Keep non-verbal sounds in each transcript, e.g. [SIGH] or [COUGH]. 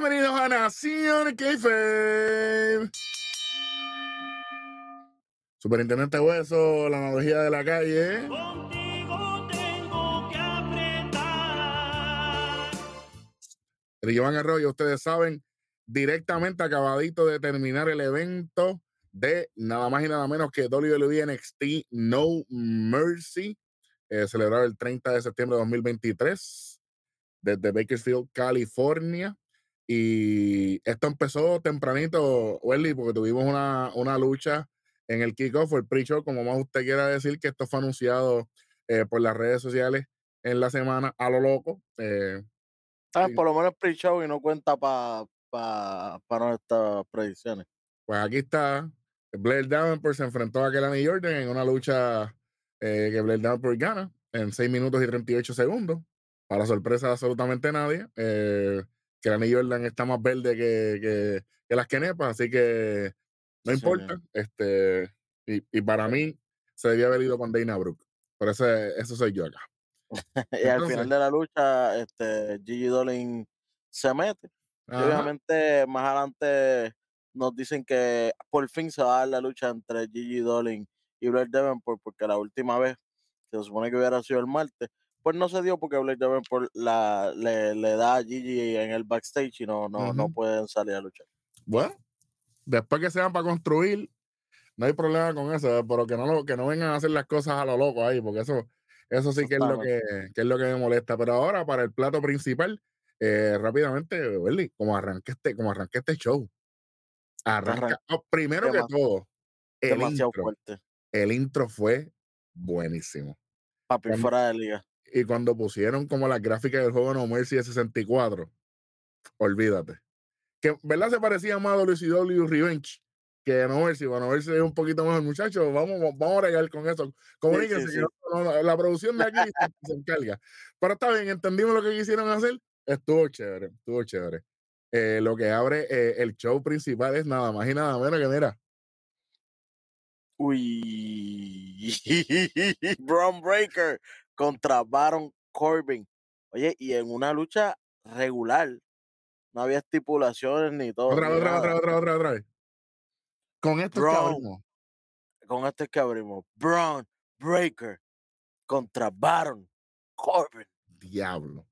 Bienvenidos a Nación Keife. Superintendente Hueso, la analogía de la calle. Contigo tengo que apretar. El Iván Arroyo, ustedes saben, directamente acabadito de terminar el evento de nada más y nada menos que WWE NXT No Mercy, eh, celebrado el 30 de septiembre de 2023 desde Bakersfield, California. Y esto empezó tempranito, Welly, porque tuvimos una, una lucha en el kickoff el pre-show, como más usted quiera decir, que esto fue anunciado eh, por las redes sociales en la semana a lo loco. eh, Ah, por lo menos pre-show y no cuenta para pa, pa nuestras predicciones. pues aquí está. Blair Davenport se enfrentó a Kelani Jordan en una lucha eh, que Blair Davenport gana en 6 minutos y 38 segundos. Para sorpresa de absolutamente nadie. Eh, Kelani Jordan está más verde que, que, que las quenepas, así que no Sí, importa. Este, y, y para mí se debía haber ido con Dana Brooke. Por eso, eso soy yo acá. [LAUGHS] y al final de la lucha, este, Gigi Dolin se mete. Y obviamente más adelante nos dicen que por fin se va a dar la lucha entre Gigi Dolin y Blair Davenport, porque la última vez, que se supone que hubiera sido el martes, pues no se dio porque Blair Davenport la, le, le da a Gigi en el backstage y no, no, no pueden salir a luchar. Bueno, después que sean para construir, no hay problema con eso, pero que no, lo, que no vengan a hacer las cosas a lo loco ahí, porque eso, eso sí que es, lo que, que es lo que me molesta. Pero ahora, para el plato principal, eh, rápidamente, Welly, como arranque este, como arranque este show. Arranca, arran- oh, primero que todo, el intro, fuerte. el intro fue buenísimo. Papi, Cuando- fuera de liga. Y cuando pusieron como las gráficas del juego No Mercy de 64, olvídate. Que, ¿verdad? Se parecía más a WCW Revenge que No Mercy. Bueno, No Mercy es un poquito mejor, muchachos. Vamos, vamos a regar con eso. Comuníquense sí, que sí. no- no, la producción de aquí se, encarga. Pero está bien, entendimos lo que quisieron hacer. Estuvo chévere, estuvo chévere. Eh, lo que abre eh, el show principal es nada más y nada menos que, mira, Uy. [LAUGHS] Braun Breaker contra Baron Corbin. Oye, y en una lucha regular. No había estipulaciones ni todo. otra, ni otra, otra, otra, otra, otra vez. Con esto es que abrimos. Con esto es que abrimos. Braun Breaker contra Baron Corbin. diablo.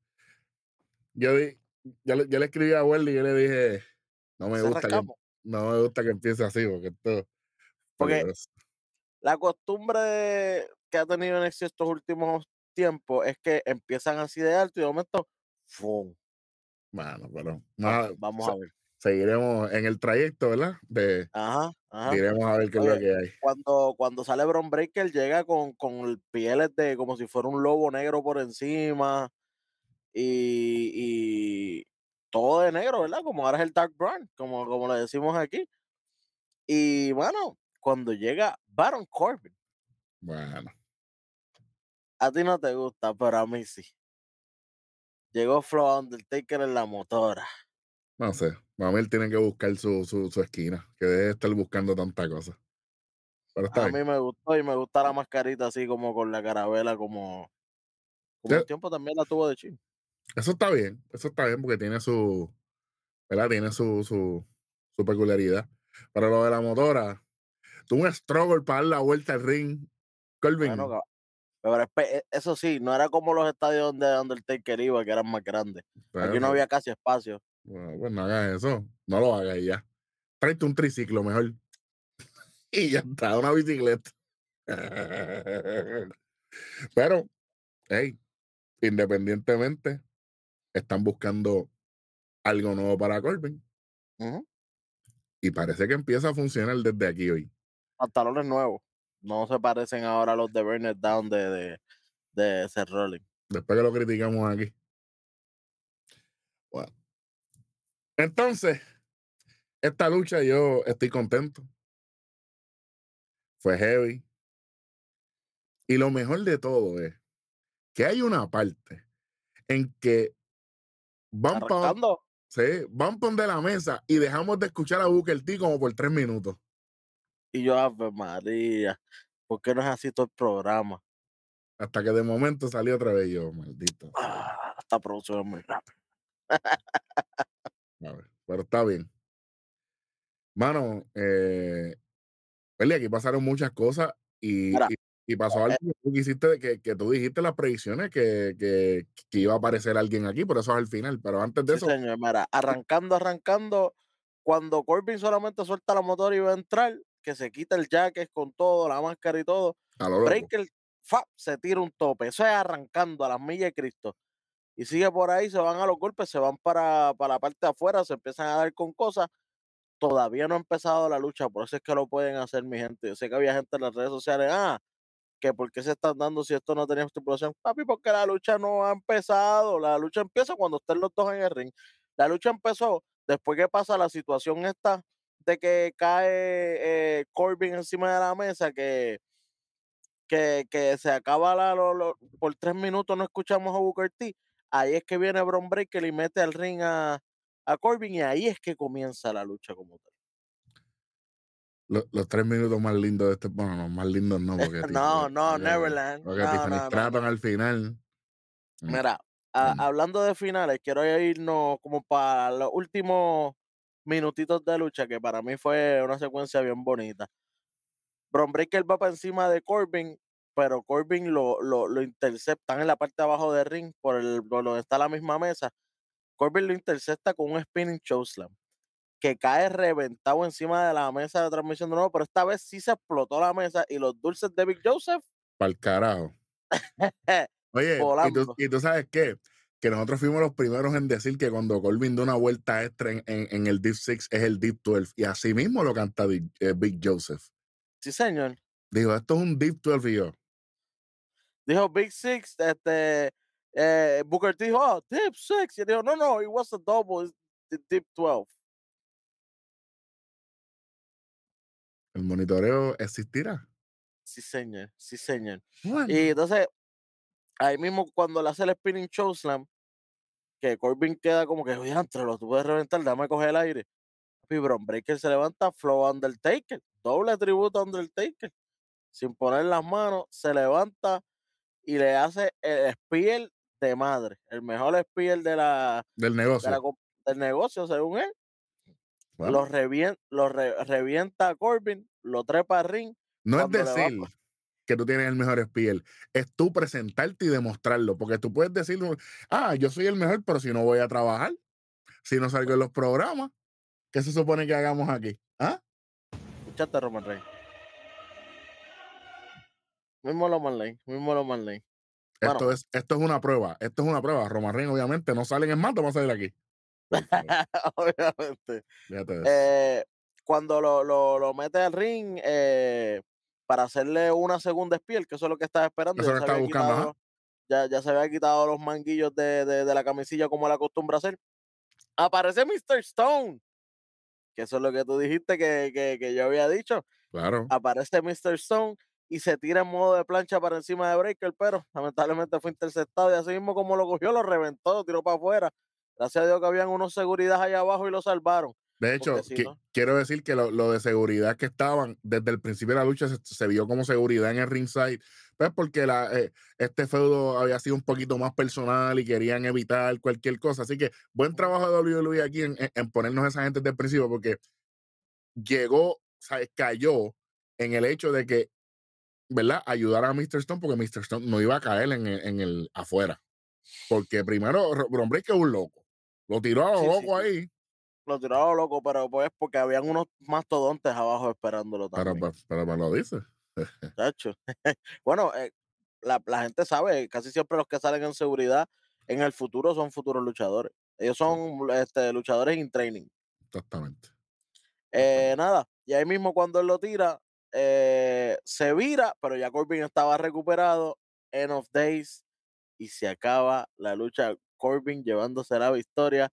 Yo, di- yo, le, yo le escribí a Welly y yo le dije, no me gusta que, no me gusta que empiece así, porque esto Porque-. La costumbre de- que ha tenido en estos últimos tiempos es que empiezan así de alto y de momento. ¡fum! Bueno, pero nada, Vamos se- a ver. seguiremos en el trayecto, ¿verdad? De, Ajá, ajá. iremos a ver qué es lo Oye, que hay. cuando, cuando sale Bron Breaker llega con, con el pieles de como si fuera un lobo negro por encima y, y todo de negro, ¿verdad? Como ahora es el Dark Brown, como, como le decimos aquí. Y bueno, cuando llega Baron Corbin, Bueno, a ti no te gusta, pero a mí sí. Llegó Flow Undertaker en la motora. no sé. Mamel tiene que buscar su, su, su esquina, que debe de estar buscando tanta cosa. Pero está A bien. mí me gustó y me gusta la mascarita así como con la carabela, como, como un tiempo también la tuvo de chico. Eso está bien, eso está bien porque tiene su, ¿verdad? Tiene su, su, su peculiaridad. Pero lo de la motora, tuvo un struggle para dar la vuelta al ring. Colvin, Bueno, pero espe- e- eso sí, no era como los estadios donde Undertaker iba, que eran más grandes. Aquí no había casi espacio. bueno, pues no hagas eso, no lo hagas ya. Tráete un triciclo mejor. [LAUGHS] y ya está, una bicicleta. [LAUGHS] Pero, hey, independientemente, están buscando algo nuevo para Corbin. Y parece que empieza a funcionar desde aquí hoy. Pantalones nuevos. No se parecen ahora a los de Burn It Down de, de, de Seth Rollins. Después que lo criticamos aquí. Bueno. Entonces, esta lucha yo estoy contento. Fue heavy. Y lo mejor de todo es que hay una parte en que van para sí, van donde la mesa y dejamos de escuchar a Booker T como por tres minutos. Y yo, Ave María, ¿por qué no es así todo el programa? Hasta que de momento salió otra vez yo, maldito. Ah, esta producción es muy rápida. A ver, pero está bien. Mano, eh, Eli, aquí pasaron muchas cosas y, Mira, y, y pasó algo que tú quisiste, que, que tú dijiste las predicciones que, que, que iba a aparecer alguien aquí, por eso es al final. Pero antes de Sí, eso, señor, mira, arrancando, arrancando, cuando Corbin solamente suelta la motor y va a entrar, que se quita el jacket con todo, la máscara y todo, lo. Breaker fa, se tira un tope. Eso es arrancando a las millas de Cristo. Y sigue por ahí, se van a los golpes, se van para, para la parte de afuera, se empiezan a dar con cosas. Todavía no ha empezado la lucha, por eso es que lo pueden hacer, mi gente. Yo sé que había gente en las redes sociales, ah, que por qué se están dando si esto no tenía estipulación. Papi, porque la lucha no ha empezado. La lucha empieza cuando estén los dos en el ring. La lucha empezó después que pasa la situación esta de que cae eh, Corbin encima de la mesa, que, que, que se acaba la, lo- lo- por tres minutos, no escuchamos a Booker T. Ahí es que viene Bron Breaker y mete al ring a, a Corbin y ahí es que comienza la lucha como tal. Lo- los tres minutos más lindos de este, bueno, no, más lindos no, porque [LAUGHS] No, no, porque- Neverland. Porque No, Tiffany no, no. al final. Mm, Mira, a- hablando de finales, quiero irnos como para los últimos minutitos de lucha, que para mí fue una secuencia bien bonita. Bron Breaker va para encima de Corbin, pero Corbin lo, lo, lo interceptan en la parte de abajo del ring, por, el, por donde está la misma mesa. Corbin lo intercepta con un spinning chokeslam, que cae reventado encima de la mesa de transmisión de nuevo, pero esta vez sí se explotó la mesa y los dulces de Big Joseph Para el carajo. [LAUGHS] Oye, y tú, volando. y tú sabes qué? Que nosotros fuimos los primeros en decir que cuando Corbin da una vuelta extra en, en- en el Deep Six es el Deep 12. Y así mismo lo canta Big, eh, Big Joseph. Sí, señor. Dijo, esto es un Deep 12 y yo. dijo Big Six, este, eh, Booker T dijo, oh, Deep Six, y él dijo, no, no, it was a double, it's the Deep 12. El monitoreo existirá. Sí, señor, sí, señor. Bueno, Y entonces, ahí mismo cuando le hace el spinning chokeslam, que Corbin queda como que, oye, entre lo tú puedes reventar, dame coger el aire. Y Bron Breaker se levanta, Flow Undertaker, doble tributo a Undertaker, sin poner las manos, se levanta y le hace el spear de madre, el mejor spear de la, del de la negocio. del negocio, según él. Lo, revien- lo re- revienta a Corbin, lo trepa al ring. no es decir que tú tienes el mejor spear, es tú presentarte y demostrarlo, porque tú puedes decir, ah, yo soy el mejor, pero si no voy a trabajar, si no salgo en los programas, ¿qué se supone que hagamos aquí? ¿Ah? Escuchaste, Roman Reigns. Mismo lo Marley, mismo lo Marley. Bueno. Esto, es, esto es una prueba, esto es una prueba. Roman Reigns, obviamente, no salen en más, vamos a salir aquí. [LAUGHS] Obviamente. Eh, cuando lo, lo, lo mete al ring eh, para hacerle una segunda spiel, que eso es lo que estaba esperando. Eso ya se buscando, quitado- ya, ya se había quitado los manguillos de, de, de la camisilla como la acostumbra hacer. Aparece Mr. Stone. Que eso es lo que tú dijiste que, que, que yo había dicho. Claro. aparece Mr. Stone y se tira en modo de plancha para encima de Breaker, pero lamentablemente fue interceptado y así mismo como lo cogió, lo reventó, lo tiró para afuera. Gracias a Dios que habían unos seguridad allá abajo y lo salvaron. De hecho, si no- quiero decir que lo, lo de seguridad que estaban desde el principio de la lucha se, se vio como seguridad en el ringside, pues porque la, eh, este feudo había sido un poquito más personal y querían evitar cualquier cosa. Así que buen trabajo de WWE aquí en, en- ponernos esa gente desde el principio, porque llegó, ¿sabes? cayó en el hecho de que, ¿verdad? Ayudar a Mr. Stone, porque Mr. Stone no iba a caer en el, en el afuera. Porque primero, Ro- Bron Breakker es un loco. Lo tiró a lo Sí, sí, loco sí. ahí. Lo lo loco, pero pues porque habían unos mastodontes abajo esperándolo también. pero, pero me lo dice. [LAUGHS] chacho. [LAUGHS] bueno, eh, la, la gente sabe, casi siempre los que salen en seguridad en el futuro son futuros luchadores. Ellos son este, luchadores in training. Exactamente. Eh, nada, y ahí mismo cuando él lo tira, eh, se vira, pero ya Corbin estaba recuperado. End of Days. Y se acaba la lucha. Corbin llevándose la victoria.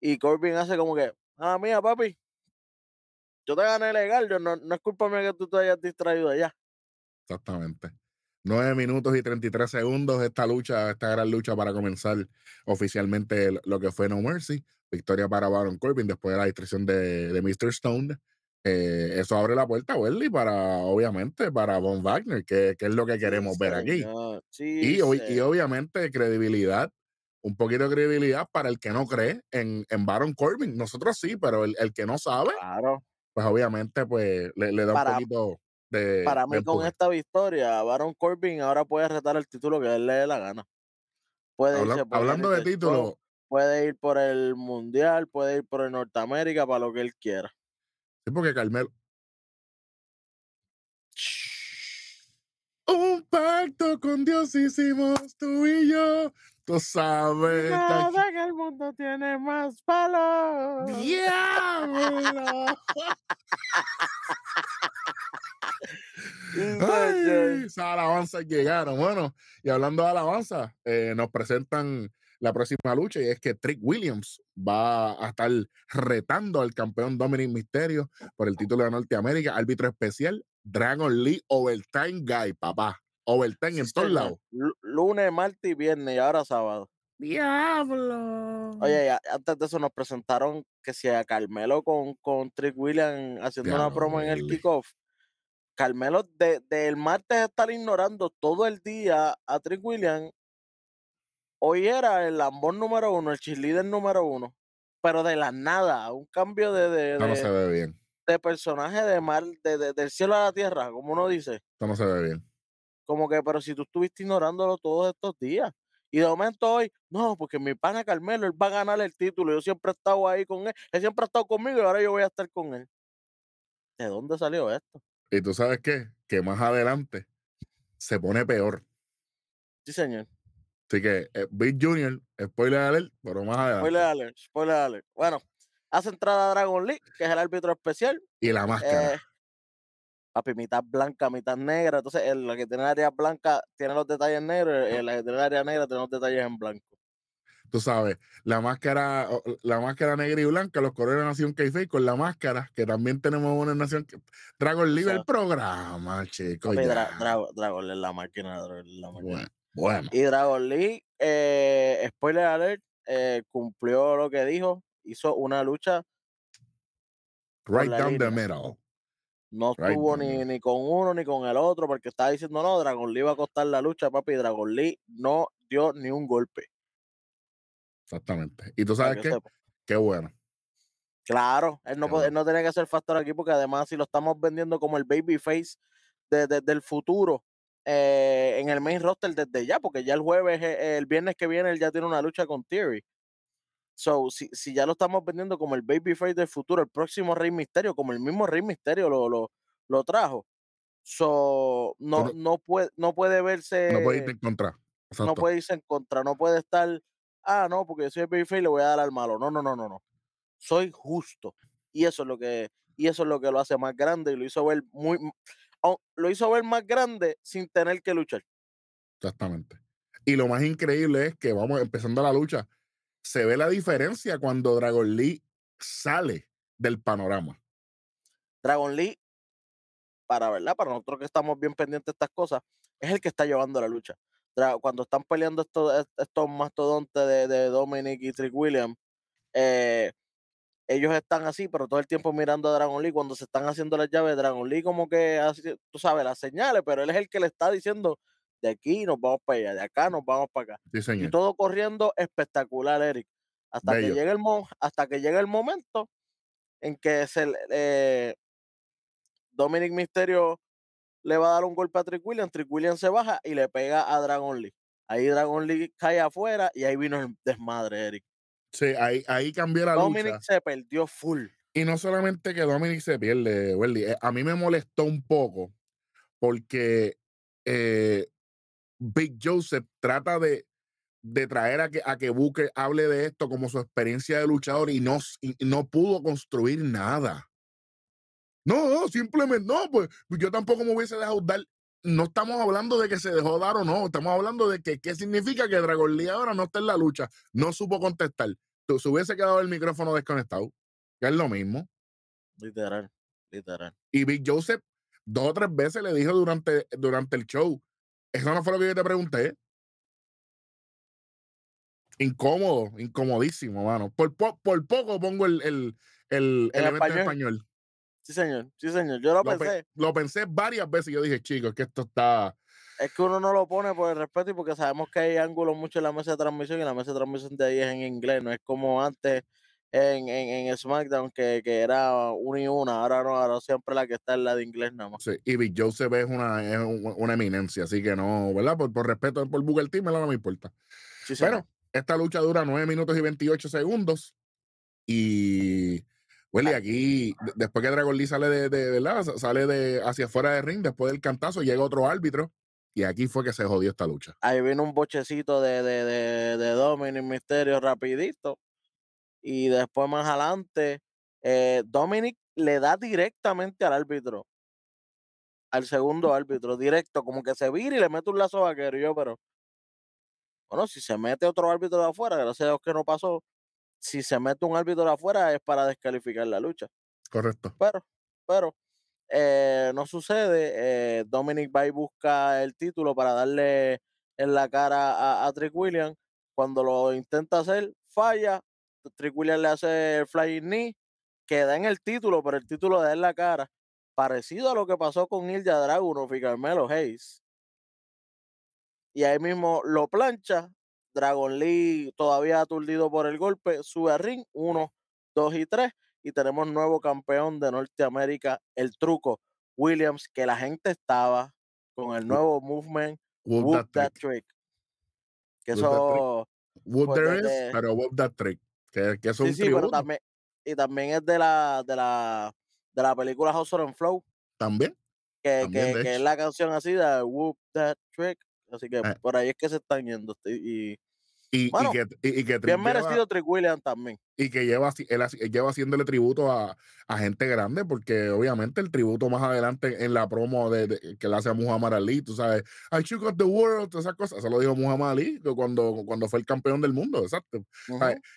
Y Corbin hace como que, ah, mía, papi. Yo te gané legal. Yo no, no es culpa mía que tú te hayas distraído allá. Exactamente. 9 minutos y 33 segundos esta lucha, esta gran lucha para comenzar oficialmente lo que fue No Mercy. Victoria para Baron Corbin después de la distracción de, de Mr. Stone. Eh, eso abre la puerta, Welly, para, obviamente, para Von Wagner, que, que es lo que queremos Sí, ver aquí. Y, Sí, y obviamente credibilidad un poquito de credibilidad para el que no cree en, en Baron Corbin. Nosotros sí, pero el, el que no sabe, Claro. pues obviamente pues le, le da Para- un poquito de, Para de mí, con esta victoria, Baron Corbin ahora puede retar el título que él le dé la gana. Puede Habla- irse hablando de Show, título, puede ir por el Mundial, puede ir por el Norteamérica, para lo que él quiera. sí, porque Carmelo. Un pacto con Dios hicimos tú y yo. Tú sabes. Nada en el mundo tiene más valor. ¡Diablo! [LAUGHS] Ay, esas alabanzas llegaron. Bueno, y hablando de alabanza, eh, nos presentan la próxima lucha y es que Trick Williams va a estar retando al campeón Dominic Mysterio por el título de Norteamérica, árbitro especial, Dragon Lee Overtime Guy, papá. Overtime en Sí, todos lados. Lu- Lunes, martes y viernes y ahora sábado. Diablo. Oye, ya- antes de eso nos presentaron que si a Carmelo con, con Trick Williams haciendo una promo en el kickoff. Carmelo de- del martes estar ignorando todo el día a Trick Williams. Hoy era el lambón número uno, el cheerleader número uno. Pero de la nada, un cambio de, de, Esto no de- se ve bien. de personaje de mar, de, de- del cielo a la tierra, como uno dice. Esto no se ve bien. Como que, pero si tú estuviste ignorándolo todos estos días. Y de momento hoy, no, porque mi pana Carmelo, él va a ganar el título. Yo siempre he estado ahí con él. Él siempre ha estado conmigo y ahora yo voy a estar con él. ¿De dónde salió esto? Y tú sabes qué? Que más adelante se pone peor. Sí, señor. Así que eh, Big Junior, spoiler alert, pero más adelante. Spoiler alert, spoiler alert. Bueno, hace entrada Dragon League, que es el árbitro especial. Y la máscara. Eh, papi, mitad blanca, mitad negra. Entonces, el, la que tiene el área blanca tiene los detalles negros, y la que tiene el área negra tiene los detalles en blanco. tú sabes, la máscara, la máscara negra y blanca, los colores de Nación Keife con la máscara, que también tenemos una Nación Dragon League, el sea, programa, chicos. Dra- Dragon League, la máquina, Dragon League, la máquina. Bueno, bueno, Y Dragon League, eh, spoiler alert, eh, cumplió lo que dijo, hizo una lucha, right down the middle. No estuvo ni, ni con uno ni con el otro, porque estaba diciendo, no, Dragon Lee va a costar la lucha, papi, Dragon Lee no dio ni un golpe. Exactamente. Y tú sabes que qué? Qué bueno. Claro, él no, él no tenía que ser factor aquí, porque además si lo estamos vendiendo como el babyface de, de- del futuro eh, en el main roster desde ya, porque ya el jueves, eh, el viernes que viene, él ya tiene una lucha con Theory. So, si, si ya lo estamos vendiendo como el babyface del futuro, el próximo Rey Misterio, como el mismo Rey Misterio lo, lo, lo trajo. So, no, no- no, puede, no puede verse, No puedes irte en contra. no Exacto. puede irse en contra, no puede estar, ah, no, porque yo soy el babyface y le voy a dar al malo. No, no, no, no, no. Soy justo. Y eso es lo que, y eso es lo que lo hace más grande y lo hizo ver muy, lo hizo ver más grande sin tener que luchar. Exactamente. Y lo más increíble es que vamos empezando la lucha. Se ve la diferencia cuando Dragon Lee sale del panorama. Dragon Lee, para verdad, para nosotros que estamos bien pendientes de estas cosas, es el que está llevando la lucha. Cuando están peleando estos, est- estos mastodontes de, de Dominic y Trick Williams, eh, ellos están así, pero todo el tiempo mirando a Dragon Lee. Cuando se están haciendo las llaves, Dragon Lee como que hace, tú sabes, las señales, pero él es el que le está diciendo, de aquí nos vamos para allá, de acá nos vamos para acá. Sí, Y todo corriendo espectacular, Eric. Hasta que llegue el mo- hasta que llegue el momento en que se eh, Dominic Mysterio le va a dar un golpe a Trick Williams, Trick Williams se baja y le pega a Dragon Lee. Ahí Dragon Lee cae afuera y ahí vino el desmadre, Eric. Sí, ahí, ahí cambió la Dominic lucha. se perdió full. Y no solamente que Dominic se pierde, Welly, eh, a mí me molestó un poco porque eh, Big Joseph trata de, de traer a que, a que Booker hable de esto como su experiencia de luchador y no, y no pudo construir nada. No, no, simplemente no, pues yo tampoco me hubiese dejado dar. No estamos hablando de que se dejó dar o no, estamos hablando de que qué significa que Dragon Lee ahora no está en la lucha. No supo contestar. Se hubiese quedado el micrófono desconectado, que es lo mismo. Literal, literal. Y Big Joseph dos o tres veces le dijo durante, durante el show, eso no fue lo que yo te pregunté. Incómodo, incomodísimo, mano. Por, po- por poco pongo el, el, el, evento en español. español. Sí, señor, sí, señor. Yo lo Lo, pe- pensé. lo pensé varias veces y yo dije, chicos, que esto está, Es que uno no lo pone por el respeto y porque sabemos que hay ángulos mucho en la mesa de transmisión y la mesa de transmisión de ahí es en inglés, no es como antes en, en, en SmackDown que, que era una y una, ahora no, ahora siempre la que está es la de inglés nada más. Sí, y Big Joseph es una, es un- una eminencia, así que no, ¿verdad? Por, por respeto por Booker T, no me importa. Sí. Pero esta lucha dura 9 minutos y 28 segundos. Y, Willy, aquí, de- después que Dragon Lee sale de, de, ¿verdad? Sa- Sale de hacia afuera del ring, después del cantazo, llega otro árbitro. Y aquí fue que se jodió esta lucha. Ahí vino un bochecito de, de, de, de Dominic Mysterio rapidito. Y después más adelante, eh, Dominic le da directamente al árbitro. Al segundo [LAUGHS] árbitro, directo, como que se vira y le mete un lazo vaquero. Y yo, pero. Bueno, si se mete otro árbitro de afuera, gracias a Dios que no pasó. Si se mete un árbitro de afuera es para descalificar la lucha. Correcto. Pero, pero, eh, no sucede. eh, Dominic va y busca el título para darle en la cara a, a Trick Williams. Cuando lo intenta hacer, falla. Trick Williams le hace el flying knee, queda en el título, pero el título da en la cara. Parecido a lo que pasó con Ilja Dragunov y Carmelo Hayes. Y ahí mismo lo plancha. Dragon Lee, todavía aturdido por el golpe, sube al ring. Uno, dos y tres y tenemos nuevo campeón de Norteamérica, el truco Williams, que la gente estaba con el nuevo movement Whoop that That trick. Trick. Que Whoop that trick. eso, Whoop there is, pero whoop that trick. Que, es un sí, pero tributo. también, y también es de la, de la, de la película Hustle and Flow, También. que, También, que, que es la canción así de Whoop That Trick. Así que Eh. por ahí es que se están yendo. este, Y Y, y que, y, y que bien lleva- merecido Trick Williams también. y que lleva, él haci- lleva haciéndole tributo a, a gente grande, porque obviamente el tributo más adelante en la promo de, de- que le hace a Muhammad Ali, tú sabes, I shook up the world, todas esas cosas, eso lo dijo Muhammad Ali cuando, cuando fue el campeón del mundo, exacto.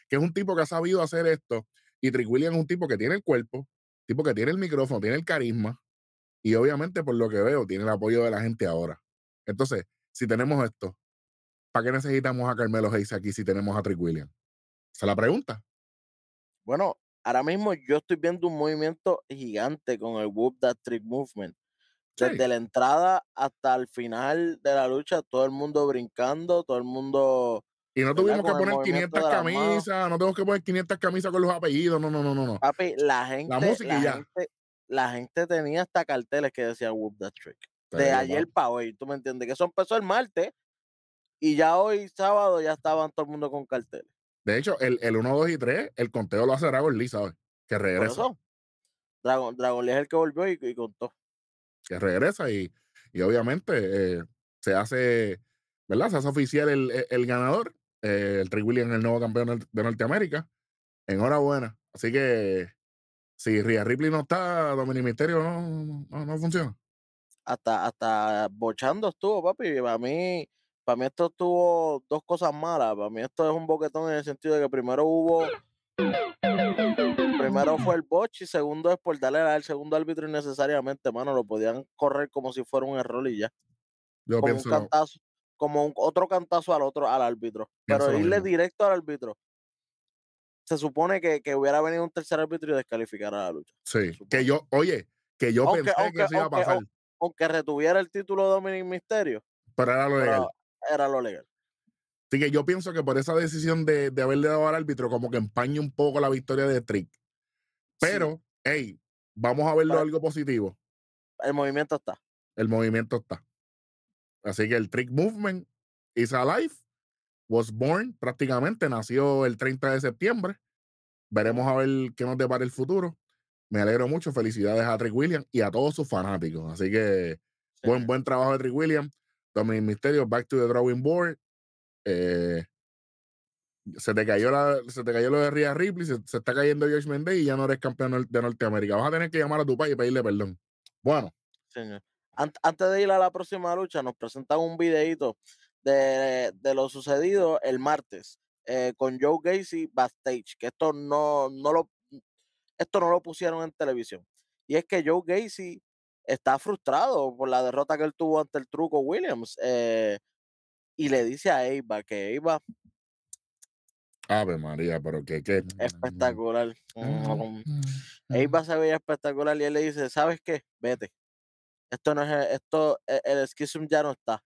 Que es un tipo que ha sabido hacer esto, y Trick Williams es un tipo que tiene el cuerpo, tipo que tiene el micrófono, tiene el carisma, y obviamente por lo que veo, tiene el apoyo de la gente ahora. Entonces, si tenemos esto, ¿para qué necesitamos a Carmelo Hayes aquí si tenemos a Trick Williams? Esa es la pregunta. Bueno, ahora mismo yo estoy viendo un movimiento gigante con el Whoop That Trick Movement. Sí. Desde la entrada hasta el final de la lucha, todo el mundo brincando, todo el mundo. Y no tuvimos que poner movimiento 500 de las manos. camisas, no tenemos que poner 500 camisas con los apellidos, no, no, no, no, no. Papi, la gente, la, música y ya. gente, la gente tenía hasta carteles que decían Whoop That Trick. De ayer para hoy, ¿tú me entiendes? Que eso empezó el martes y ya hoy, sábado, ya estaban todo el mundo con carteles. De hecho, el, el 1, 2 y 3, el conteo lo hace Dragon Lee, ¿sabes? Que regresa, Dragon, Dragon Lee es el que volvió y, y contó. que regresa y, y obviamente eh, se hace, ¿verdad? Se hace oficial el, el- el ganador, eh, el Trick Williams, el nuevo campeón de Norteamérica. Enhorabuena. Así que si Rhea Ripley no está, Dominic Mysterio no, no, no- no funciona. hasta, hasta bochando estuvo, papi. Para mí, para mí esto tuvo dos cosas malas. Para mí esto es un boquetón en el sentido de que primero hubo, primero fue el botch y segundo es por darle al segundo árbitro innecesariamente, mano. Lo podían correr como si fuera un error y ya. Yo Como un cantazo, como un, otro cantazo al otro, al árbitro. Pero irle directo al árbitro. Se supone que, que hubiera venido un tercer árbitro y descalificara la lucha. sí, que yo, oye, que yo Aunque- pensé que aunque- eso iba a pasar, Aunque retuviera el título Dominic Mysterio, pero era lo legal. Era lo legal. Así que yo pienso que por esa decisión de, de haberle dado al árbitro, como que empaña un poco la victoria de Trick. Sí, Pero, hey, vamos a verlo algo positivo. el movimiento está. El movimiento está. Así que el Trick Movement is alive, was born prácticamente, nació el 30 de septiembre. Veremos a ver qué nos depara el futuro. Me alegro mucho. Felicidades a Trick Williams y a todos sus fanáticos. Así que buen, buen trabajo de Trick Williams. Dominic Mysterio, back to the drawing board. Eh, se te cayó la, se te cayó lo de Rhea Ripley, se, se está cayendo George Mendez y ya no eres campeón de Norteamérica. Vas a tener que llamar a tu país y pedirle perdón. Bueno, señor. Ant- antes de ir a la próxima lucha, nos presentan un videito de, de lo sucedido el martes eh, con Joe Gacy backstage, que esto no, no lo esto no lo pusieron en televisión. Y es que Joe Gacy está frustrado por la derrota que él tuvo ante el truco Williams. eh, y le dice a Eva que Eva Ave María, pero que, que espectacular. Mm, Mm. Eva se veía espectacular y él le dice, ¿sabes qué? Vete. Esto no es, esto, e- el schism ya no está.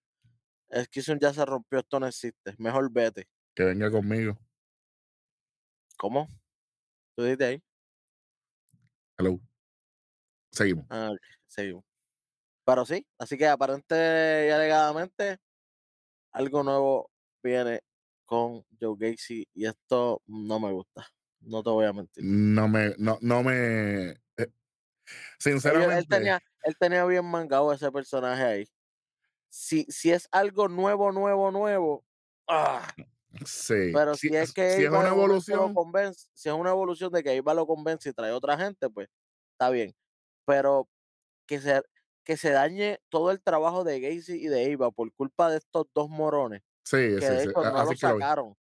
Es que eso ya se rompió, esto no existe. Mejor vete. Que venga conmigo. ¿Cómo? Tú dices ahí. Hello. Seguimos. Ah, seguimos. Pero sí, así que aparente y alegadamente algo nuevo viene con Joe Gacy y esto no me gusta. No te voy a mentir. No me, no, no me. eh, sinceramente. Él tenía, él tenía bien mangado ese personaje ahí. Si, si es algo nuevo, nuevo, nuevo, ah, Sí. pero si, si, es que si es una evolución, convence, si es una evolución de que Eva lo convence y trae otra gente, pues está bien. Pero que se, que se dañe todo el trabajo de Gacy y de Eva por culpa de estos dos morones, sí, que sí, de sí, no así lo sacaron.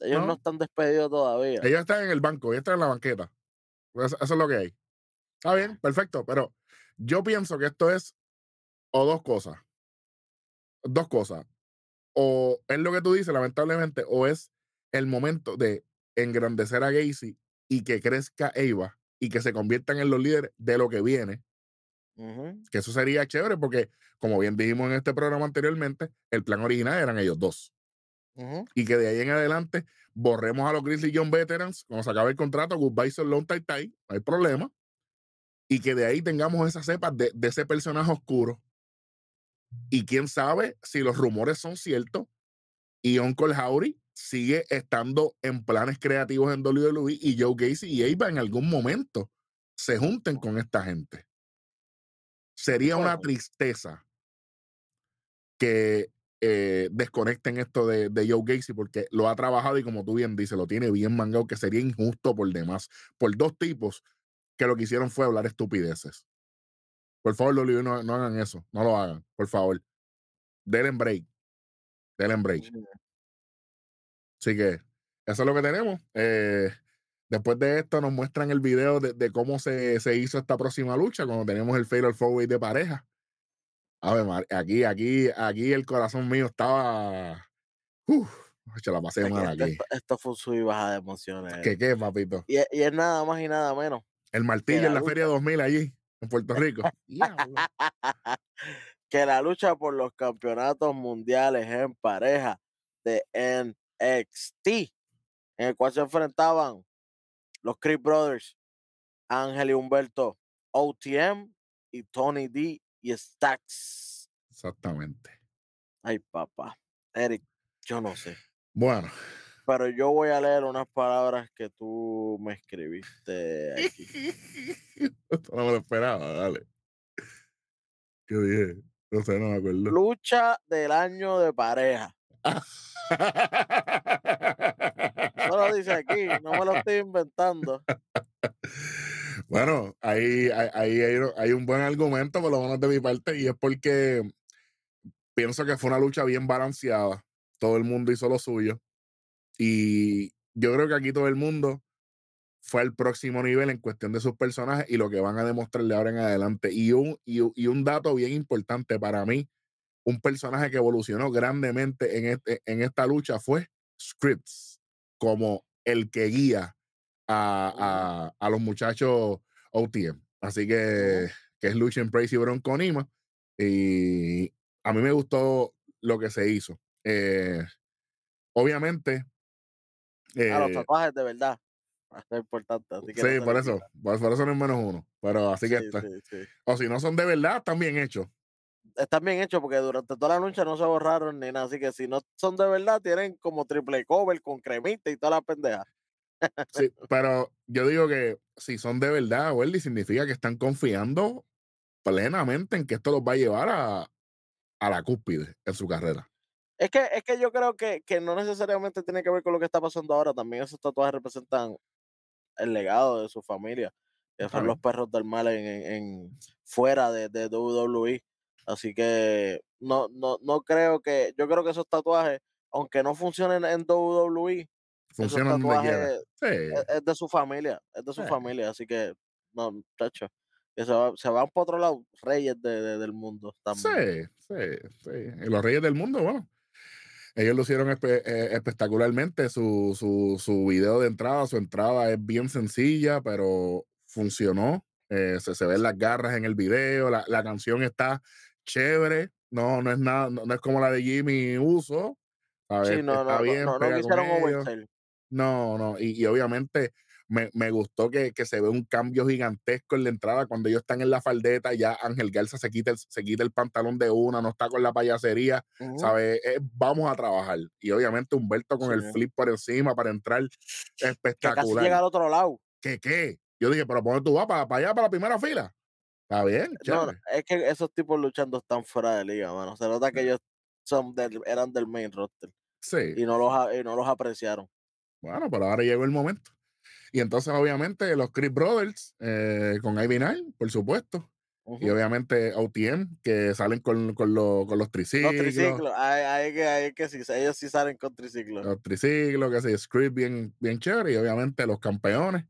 Ellos no. No. están despedidos todavía. Ellos están en el banco, ellos están en la banqueta. Eso, eso es lo que hay. Está bien, perfecto, pero yo pienso que esto es o dos cosas. Dos cosas. O es lo que tú dices, lamentablemente, o es el momento de engrandecer a Gacy y que crezca Eva y que se conviertan en los líderes de lo que viene, que eso sería chévere porque, como bien dijimos en este programa anteriormente, el plan original eran ellos dos. y que de ahí en adelante borremos a los Grizzly Young Veterans cuando se acabe el contrato, goodbye so long tai tai, no hay problema, y que de ahí tengamos esa cepa de, de ese personaje oscuro. Y quién sabe si los rumores son ciertos y Uncle Howdy sigue estando en planes creativos en WWE y Joe Gacy y Ava en algún momento se junten con esta gente. Sería una tristeza que eh, desconecten esto de, de Joe Gacy porque lo ha trabajado y como tú bien dices, lo tiene bien mangado, que sería injusto por demás, por dos tipos que lo que hicieron fue hablar estupideces. Por favor, WWE, no, no hagan eso, no lo hagan, por favor. Denle break. Denle break. Así que eso es lo que tenemos. Eh, después de esto nos muestran el video de, de cómo se, se hizo esta próxima lucha, cuando tenemos el Fatal Four de pareja. A ver, aquí, aquí, aquí el corazón mío estaba. Uf, se la pasé mal aquí. esto- fue un sub y baja de emociones. ¿Qué qué, papito? Y, es- y es nada más y nada menos. El martillo la en la lucha. Feria 2000 allí, en Puerto Rico. [LAUGHS] Que la lucha por los campeonatos mundiales en pareja de NXT, en el cual se enfrentaban los Creed Brothers, Ángel y Humberto, OTM y Tony D y Stax. Exactamente. Ay, papá. Eric, yo no sé. Bueno, Pero yo voy a leer unas palabras que tú me escribiste aquí. [LAUGHS] esto no me lo esperaba, dale. ¿Qué dije? No sé, no me acuerdo. Lucha del año de pareja. Eso lo dice aquí, no me lo estoy inventando. Bueno, ahí, hay, un buen argumento, por lo menos de mi parte, y es porque pienso que fue una lucha bien balanceada. Todo el mundo hizo lo suyo. Y yo creo que aquí todo el mundo fue al próximo nivel en cuestión de sus personajes y lo que van a demostrarle ahora en adelante. Y, un- y un dato bien importante para mí, un personaje que evolucionó grandemente en, este, en esta lucha fue Scripps, como el que guía a, a- a los muchachos OTM. Así que, que es Lucian Praise y Bronco Nima. Y a mí me gustó lo que se hizo. Eh, obviamente. Ah, los eh, tatuajes de verdad. Es importante. Así que no sí, por eso. Por, por eso no es menos uno. Pero así que. Sí, está- sí, sí. O si no son de verdad, están bien hechos. Están bien hechos porque durante toda la lucha no se borraron ni nada. Así que si no son de verdad, tienen como triple cover con cremita y toda la pendeja. Sí, [LAUGHS] pero yo digo que si son de verdad, Welly, significa que están confiando plenamente en que esto los va a llevar a, a la cúspide en su carrera. Es que, es que yo creo que, que no necesariamente tiene que ver con lo que está pasando ahora. También esos tatuajes representan el legado de su familia, que son los perros del mal en, en- en- fuera de, de WWE. Así que no, no, no creo que, yo creo que esos tatuajes, aunque no funcionen en WWE, Funcionan quiera. tatuajes Sí, es, es de su familia, es de su Sí. familia, así que no, que se, va, se van por otro lado, reyes de- de- del mundo también. sí, sí, sí. Y los Reyes del Mundo, bueno. Ellos lo hicieron espe- eh, espectacularmente. Su, su, su video de entrada, su entrada es bien sencilla, pero funcionó. Eh, se, se ven las garras en el video, la, la canción está chévere. No, no es nada, no, no es como la de Jimmy Uso. ¿sabes? Sí, no, Está no, no, bien, no, no oversell. No, no, y, y obviamente me, me gustó que, que se ve un cambio gigantesco en la entrada cuando ellos están en la faldeta, ya Ángel Garza se quita el, se quita el pantalón de una, no está con la payasería, Ujú. ¿sabes? Eh, vamos a trabajar. Y obviamente Humberto con el flip por encima para entrar Que casi espectacular. llega al otro lado. ¿Qué qué? Yo dije, pero ¿por dónde tú vas? ¿Para, para allá, para la primera fila? Está bien, No, es que esos tipos luchando están fuera de liga, mano. Se nota que Sí. ellos son del, eran del main roster Sí. y no los, y no los apreciaron. Bueno, pero ahora llegó el momento. Y entonces, obviamente, los Chris Brothers eh, con Ivy Nine, por supuesto. Y obviamente OTM, que salen con, con, los- con los Los triciclos. triciclos, ahí, ahí que, ahí que sí, ellos sí salen con triciclos. Los triciclos, que se script bien, bien chévere. Y obviamente los campeones,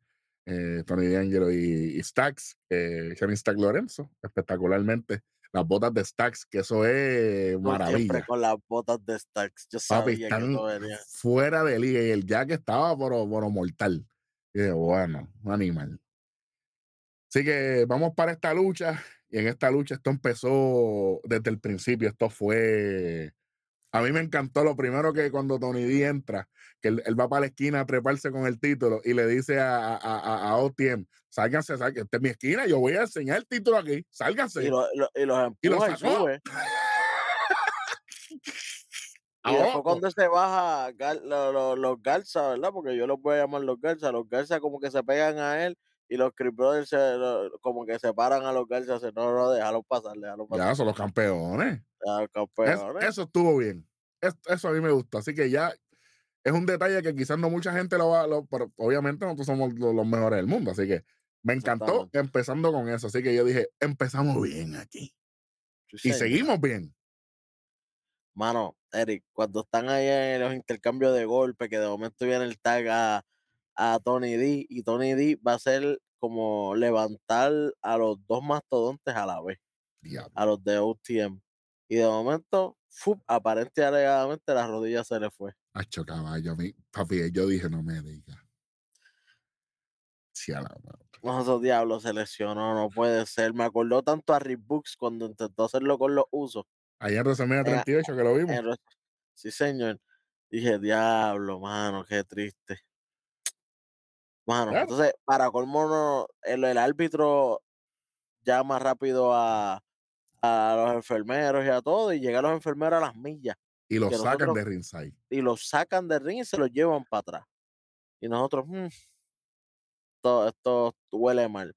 eh, Tony D'Angelo y, y Stax, eh, Stack Lorenzo, espectacularmente. Las botas de Stax, que eso es Tú Siempre maravilla. con las botas de Stacks. Yo Papi, sabía que venía. fuera de liga y el Jack estaba por, por mortal. Y bueno, un animal. Así que vamos para esta lucha. Y en esta lucha esto empezó desde el principio. Esto fue. A mí me encantó lo primero que cuando Tony D entra, que él, él va para la esquina a treparse con el título y le dice a, a, a, a OTM: Sálganse, sálganse, esta es mi esquina, yo voy a enseñar el título aquí, sálganse. Y, lo- lo- y los Y lo empuja y, sacó. sube. [LAUGHS] Y Abajo. después cuando se baja Gar- lo- lo- los Garza, ¿verdad? Porque yo los voy a llamar los Garza. Los Garza como que se pegan a él y los Chris Brothers se- como que separan a los Garza. Dicen, No, no, déjalo pasar, déjalo pasar. Ya son los campeones. Ya, Es- campeones. eso estuvo bien. Es- eso a mí me gusta. Así que ya es un detalle que quizás no mucha gente lo va lo, pero obviamente nosotros somos lo- los, mejores del mundo. Así que me encantó empezando con eso. Así que yo dije, empezamos bien aquí. Sí, Y seguimos bien. Mano, Eric, cuando están ahí en los intercambios de golpe, que de momento viene el tag a, a Tony D, y Tony D va a ser como levantar a los dos mastodontes a la vez, Diablo. a los de OTM. Y de momento, ¡fup! aparente y alegadamente la rodilla se le fue. Hacho caballo, a mí, papi, yo dije, no me digas. Sí, a la madre. Nosotros diablos se lesionó, no puede ser. Me acordó tanto a Rick Books cuando intentó hacerlo con los usos. Ayer en WrestleMania Eh, 38 que lo vimos. en Sí, señor. Dije, diablo, mano, qué triste. Mano, Claro. entonces, para colmo, no, el, el árbitro llama rápido a, a los enfermeros y a todo, y llegan los enfermeros a las millas Y lo que sacan nosotros- de ringside. y los sacan del ring y se los llevan para atrás. Y nosotros, "Mm, esto, esto huele mal.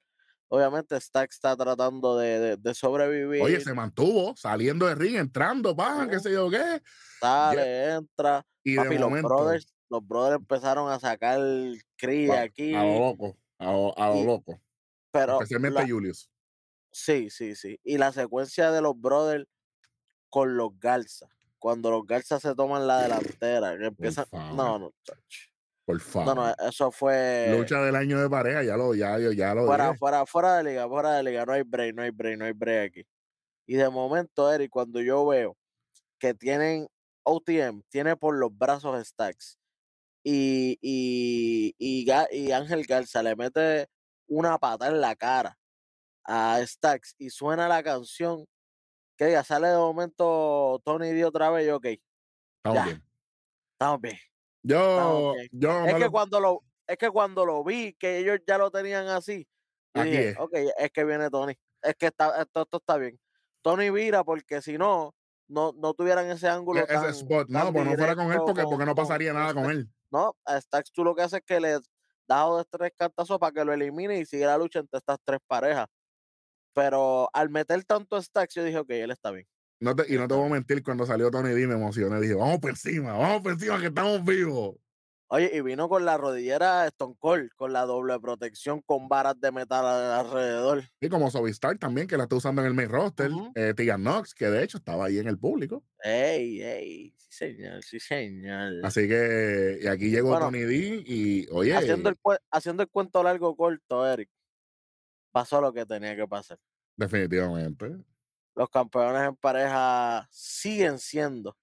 Obviamente, Stack está tratando de, de- de sobrevivir. Oye, se mantuvo saliendo de ring, entrando, bajan, qué sé yo qué. sale, entra. Y Papi, de los momento, brothers, los brothers empezaron a sacar cría aquí. a lo loco, a lo, a lo y- loco. Pero Especialmente la- Julius. Sí, sí, sí. Y la secuencia de los brothers con los Garza. Cuando los Garza se toman la delantera, que empiezan. No, no, chach. Por no, favor. no, eso fue. Lucha del año de pareja, ya lo, ya, ya lo fuera, dije. fuera, fuera de liga, fuera de liga, no hay break, no hay break, no hay break aquí. Y de momento, Eric, cuando yo veo que tienen OTM, tiene por los brazos stacks y, y, y, y Ángel Garza le mete una pata en la cara a Stacks y suena la canción, que ya sale de momento Tony D otra vez y ok, Estamos ya. bien. estamos bien. Yo, Estamos bien. yo Es que lo- cuando lo, es que cuando lo vi, que ellos ya lo tenían así, Aquí dije, es. ok, es que viene Tony. Es que está, esto, esto está bien. Tony vira porque si no, no, no tuvieran ese ángulo e- ese tan, spot, tan no, pues no fuera con él porque, porque no pasaría con nada con él. No, a Stacks tú lo que haces es que le das dos tres cantazos para que lo elimine y sigue la lucha entre estas tres parejas. Pero al meter tanto Stacks, yo dije, ok, él está bien. No te- y no te voy a mentir, cuando salió Tony D me emocioné. Dije, vamos por encima, vamos por encima, que estamos vivos. Oye, y vino con la rodillera Stone Cold, con la doble protección, con varas de metal alrededor. Y como Sovistar también, que la está usando en el main roster. Ujú. eh, Tegan Knox, que de hecho estaba ahí en el público. Ey, ey, sí señor, sí señor. Así que, y aquí llegó Bueno, Tony D y, oye, haciendo, el, haciendo el cuento largo corto, Eric, pasó lo que tenía que pasar. definitivamente. Los campeones en pareja siguen siendo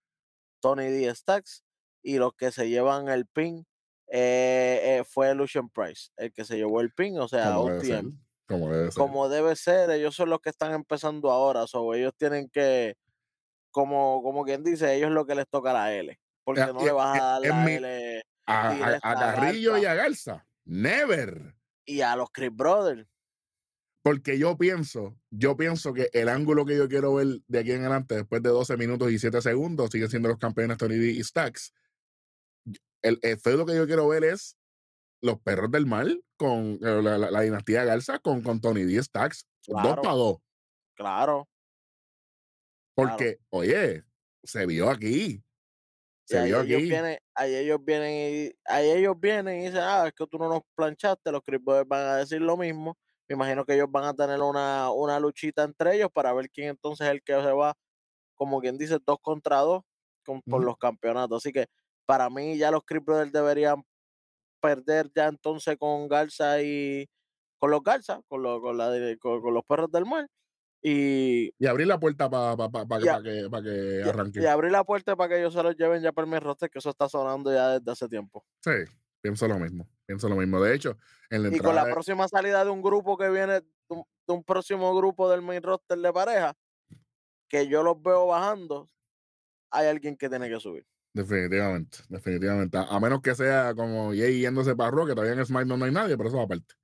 Tony D. Stacks y los que se llevan el pin eh, eh, fue Lucian Price, el que se llevó el pin, o sea, Como debe. Como debe ser. Como debe ser, ellos son los que están empezando ahora, so ellos tienen que como, como quien dice, ellos lo que les toca la L. Porque Eh, no eh, le vas a dar la mi- L A, a- a Carrillo y a Garza. Never. y a los Chris Brothers. Porque yo pienso, yo pienso que el ángulo que yo quiero ver de aquí en adelante, después de 12 minutos y 7 segundos, siguen siendo los campeones Tony D y Stacks. El, el feudo que yo quiero ver es los perros del mal con eh, la, la- la dinastía Garza con, con Tony D y Stacks. Dos Claro. para dos. Claro. Porque, oye, se vio aquí. Se vio ellos, aquí. vienen, ahí ellos vienen y ahí ellos vienen y dicen, ah, es que tú no nos planchaste, los Chris Brothers van a decir lo mismo. Me imagino que ellos van a tener una, una luchita entre ellos para ver quién entonces es el que se va, como quien dice, dos contra dos con, por los campeonatos. Así que para mí ya los Chris Brothers deberían perder ya entonces con Garza y con los Garza, con, los con, la, con, con los perros del mar. Y, Y abrir la puerta para que, Ya. pa que, pa que arranque. y abrir la puerta para que ellos se los lleven ya para el roster, que eso está sonando ya desde hace tiempo. Sí, pienso lo mismo. Pienso lo mismo. De hecho, en la Y con entrada. la de- próxima salida de un grupo que viene, de un, próximo grupo del main roster de pareja, que yo los veo bajando, hay alguien que tiene que subir. Definitivamente, definitivamente. A, menos que sea como Jay yéndose para Raw, que todavía en SmackDown no hay nadie, pero eso aparte.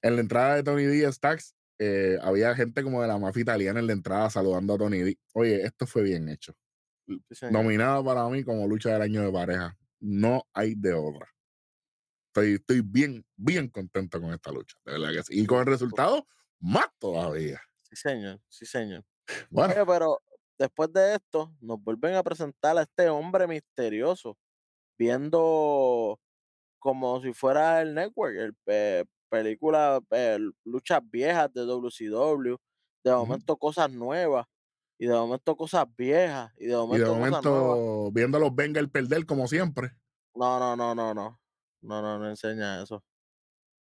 En la entrada de Tony D Stacks, eh, había gente como de la mafia italiana en la entrada saludando a Tony D. Oye, esto fue bien hecho. Sí, señor. Nominada para mí como lucha del año de pareja. No hay de otra. Estoy, estoy bien, bien contento con esta lucha. De verdad que sí. Y con el resultado, más todavía. Sí, señor, sí, señor. Bueno, Oye, pero después de esto, nos vuelven a presentar a este hombre misterioso, viendo como si fuera el network, el, eh, película, eh, luchas viejas de WCW, de momento cosas nuevas, y de momento cosas viejas, y de y de momento, cosas nuevas. momento, viendo a los Bengals perder como siempre. No, no, no, no, no. No, no, no enseña eso.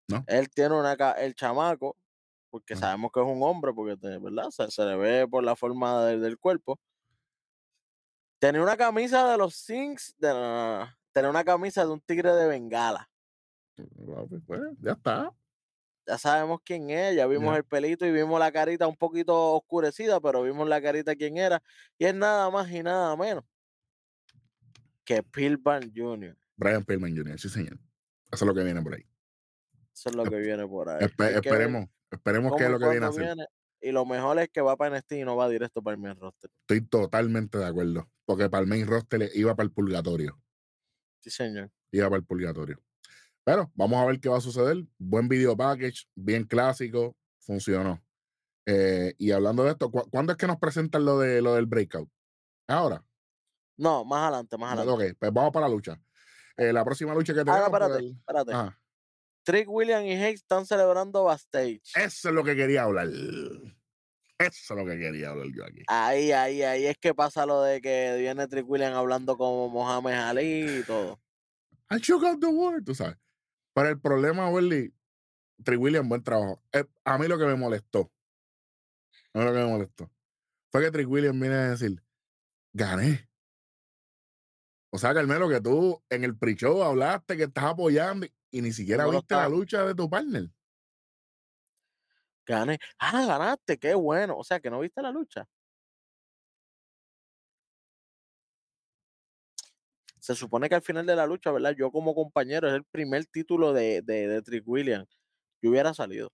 ¿No? Él tiene una el chamaco, porque sabemos que es un hombre, porque ¿verdad? Se, se le ve por la forma del- del cuerpo. Tenía una camisa de los Sings, de, no, tenía una camisa de un tigre de Bengala. Pues, ya está. Ya sabemos quién es, ya vimos el pelito y vimos la carita un poquito oscurecida, pero vimos la carita quién era. Y es nada más y nada menos que Pilban Jr. Brian Pillman Jr., sí, señor. Eso es lo que viene por ahí. Eso es lo que viene por ahí. Espe- Hay que esperemos, esperemos que es lo que viene a hacer. viene. Y lo mejor es que va para NXT y no va directo para el main roster. Estoy totalmente de acuerdo. Porque para el main roster iba para el purgatorio. Sí, señor. Iba para el purgatorio. Pero vamos a ver qué va a suceder. Buen video package, bien clásico, funcionó. Eh, y hablando de esto, ¿cu- ¿cuándo es que nos presentan lo, de, lo del breakout? Ahora. No, más adelante, más adelante. Ok, pues vamos para la lucha. Eh, la próxima lucha que Ah, tenemos. pues, espérate, el- espérate. Ajá. Trick William y Hayes están celebrando backstage. Eso es lo que quería hablar. Eso es lo que quería hablar yo aquí. Ahí, ahí, ahí es que pasa lo de que viene Trick William hablando como Mohamed Ali y todo. I shook out the world, tú sabes. Pero el problema, Welly, Tri William, buen trabajo. Eh, a mí lo que me molestó, a mí lo que me molestó, fue que Trick William viene a decir, gané. O sea, Carmelo, que tú en el pre-show hablaste que estás apoyando y, ni siquiera no viste la lucha de tu partner. Gané. Ah, ganaste, qué bueno. O sea, que no viste la lucha. Se supone que al final de la lucha, ¿verdad? Yo como compañero es el primer título de, de, de Trick William. Yo hubiera salido.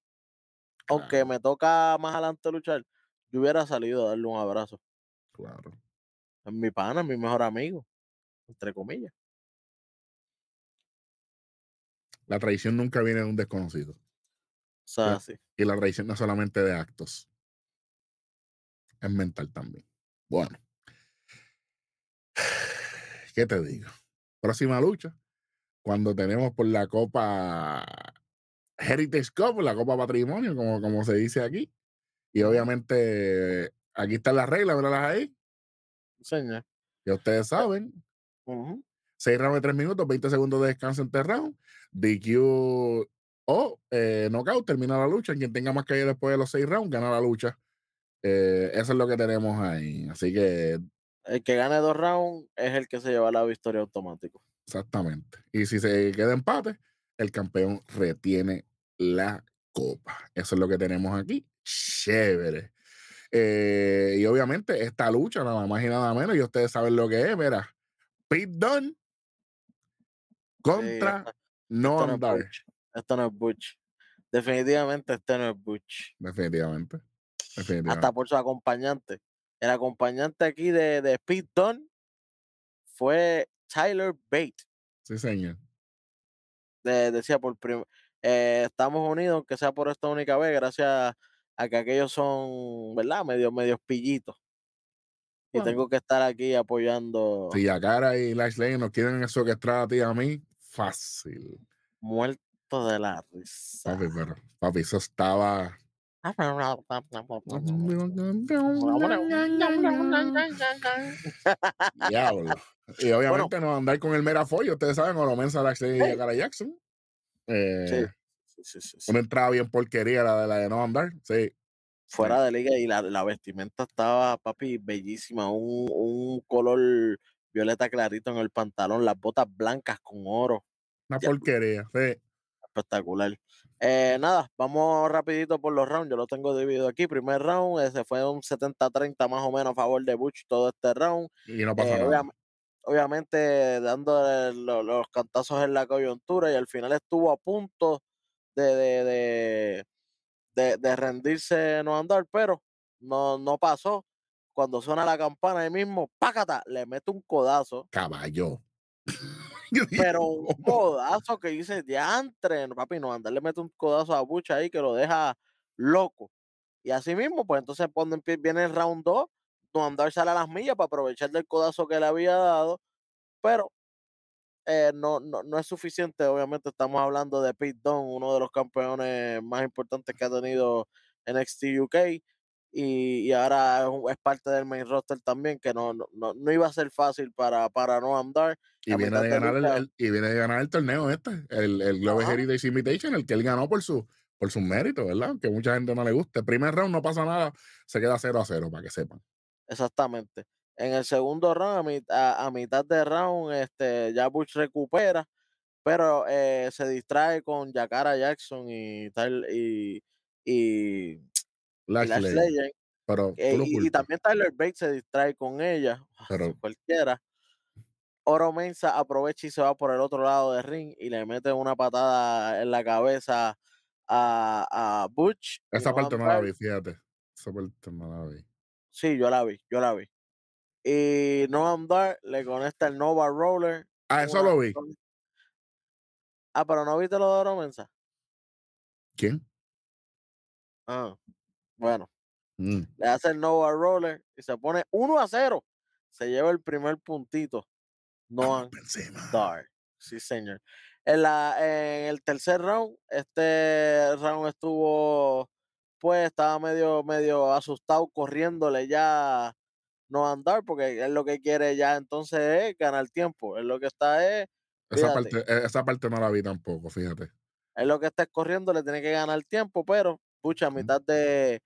Aunque me toca más adelante luchar, yo hubiera salido a darle un abrazo. Claro. Es mi pana, es mi mejor amigo. Entre comillas. La traición nunca viene de un desconocido. O sea, sí. Y la traición no es solamente de actos, es mental también. Bueno, [SIGHS] ¿qué te digo? Próxima lucha, cuando tenemos por la Copa Heritage Cup, la Copa Patrimonio, como, como se dice aquí. Y obviamente, aquí están las reglas, ¿verdad? Ahí, Señor. ya ustedes saben. 6 rounds de 3 minutos, 20 segundos de descanso entre round, DQ o eh, knockout, termina la lucha. Quien tenga más caída después de los 6 rounds, gana la lucha. Eh, eso es lo que tenemos ahí. Así que, El que gane dos rounds es el que se lleva la victoria automático. exactamente. Y si se queda empate, el campeón retiene la copa. Eso es lo que tenemos aquí. Chévere. Eh, y obviamente esta lucha, nada más y nada menos, y ustedes saben lo que es, mira. Pete Dunne contra esto- No es. Esto no es Butch. Definitivamente este no es Butch. Definitivamente. Definitivamente. Hasta por su acompañante. El acompañante aquí de, de Pete Dunne fue Tyler Bate. Sí, señor. de- decía por eh, estamos unidos, aunque sea por esta única vez, gracias a que aquellos son, ¿verdad? Medio, medios pillitos. Y tengo que estar aquí apoyando Si Yakara y Lashley nos quieren eso que a ti a mí, fácil. muerto de la risa. Papi, pero, papi, eso estaba. Diablo. Y [LAUGHS] obviamente no andar con el merafollo, ustedes saben, Oromensa, Lashley y Hey. Yakara Jackson. Eh, Sí, sí, sí, sí. Una entrada bien porquería la de la de no andar. Sí. Fuera de liga y la, la vestimenta estaba, papi, bellísima. Un, un color violeta clarito en el pantalón, las botas blancas con oro. Una Diablo. porquería. Sí. espectacular. Eh, nada, vamos rapidito por los rounds. Yo lo tengo dividido aquí. Primer round, ese fue un 70-30 más o menos a favor de Butch todo este round. Y no pasa Eh, nada. obviam- obviamente dando lo- los cantazos en la coyuntura y al final estuvo a punto de, de, de, de- de rendirse no andar, pero no, no pasó. Cuando suena la campana ahí mismo, pácata, le mete un codazo, Caballo. [LAUGHS] Pero un codazo que dice diantre, papi, no andar le mete un codazo a Bucha ahí que lo deja loco. Y así mismo, pues entonces cuando empie- viene el round 2, no andar sale a las millas para aprovechar del codazo que le había dado, pero eh, no, no, no es suficiente. Obviamente estamos hablando de Pete Dunne, uno de los campeones más importantes que ha tenido NXT UK. Y, y ahora es, parte del main roster también, que no, no, no, no iba a ser fácil para, para no andar. Y viene, de ganar el, y viene de ganar el torneo este, el, el Global Ajá. Heritage Invitation, el que él ganó por su por sus méritos, ¿verdad? Que mucha gente no le guste. Primer round no pasa nada, se queda 0 a 0, para que sepan. Exactamente. En el segundo round, a, mit- a- a mitad de round, este, ya Bush recupera, pero eh, se distrae con Yakara Jackson y tal y, y, y Lash Legend. pero Eh, y, también Tyler Bates se distrae con ella, [LAUGHS] Pero- cualquiera. Oro Mensa aprovecha y se va por el otro lado del ring y le mete una patada en la cabeza a, a Butch. Esa parte no la vi, fíjate. Esa parte no la vi. Sí, yo la vi, yo la vi. Y Noam Dar le conecta el Nova Roller. Ah, eso lo vi. Ah, pero no viste lo de Oro Mensa. ¿Quién? Ah, bueno, Mm. le hace el Nova Roller y se pone 1 a 0. Se lleva el primer puntito. Vamos Noam. Dar. Sí, señor. En, la, en el tercer round, este round estuvo, pues estaba medio, medio asustado, corriéndole ya no andar, porque él lo que quiere ya entonces es ganar tiempo. Él lo que está es, Esa parte, eh, esa parte no la vi tampoco, fíjate. él lo que está es corriendo, le tiene que ganar tiempo, pero, pucha, a mitad de,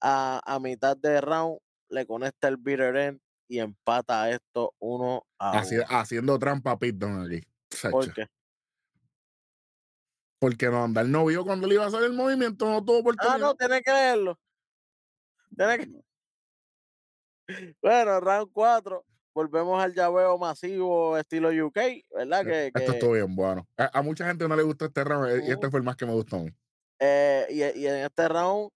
a, a mitad de round, le conecta el bitter end y empata esto uno a uno. haciendo trampa a Dunne aquí. ¿Por qué? Porque no andar no vio cuando le iba a hacer el movimiento, no tuvo Ah, oportunidad. no, tiene que leerlo. Tiene que... Bueno, round 4. Volvemos al llaveo masivo estilo UK, ¿verdad? Que, Esto que, estuvo bien bueno. A, a mucha gente no le gustó este round eh, y este Ujú. fue el más que me gustó a mí. eh, y, y en este round,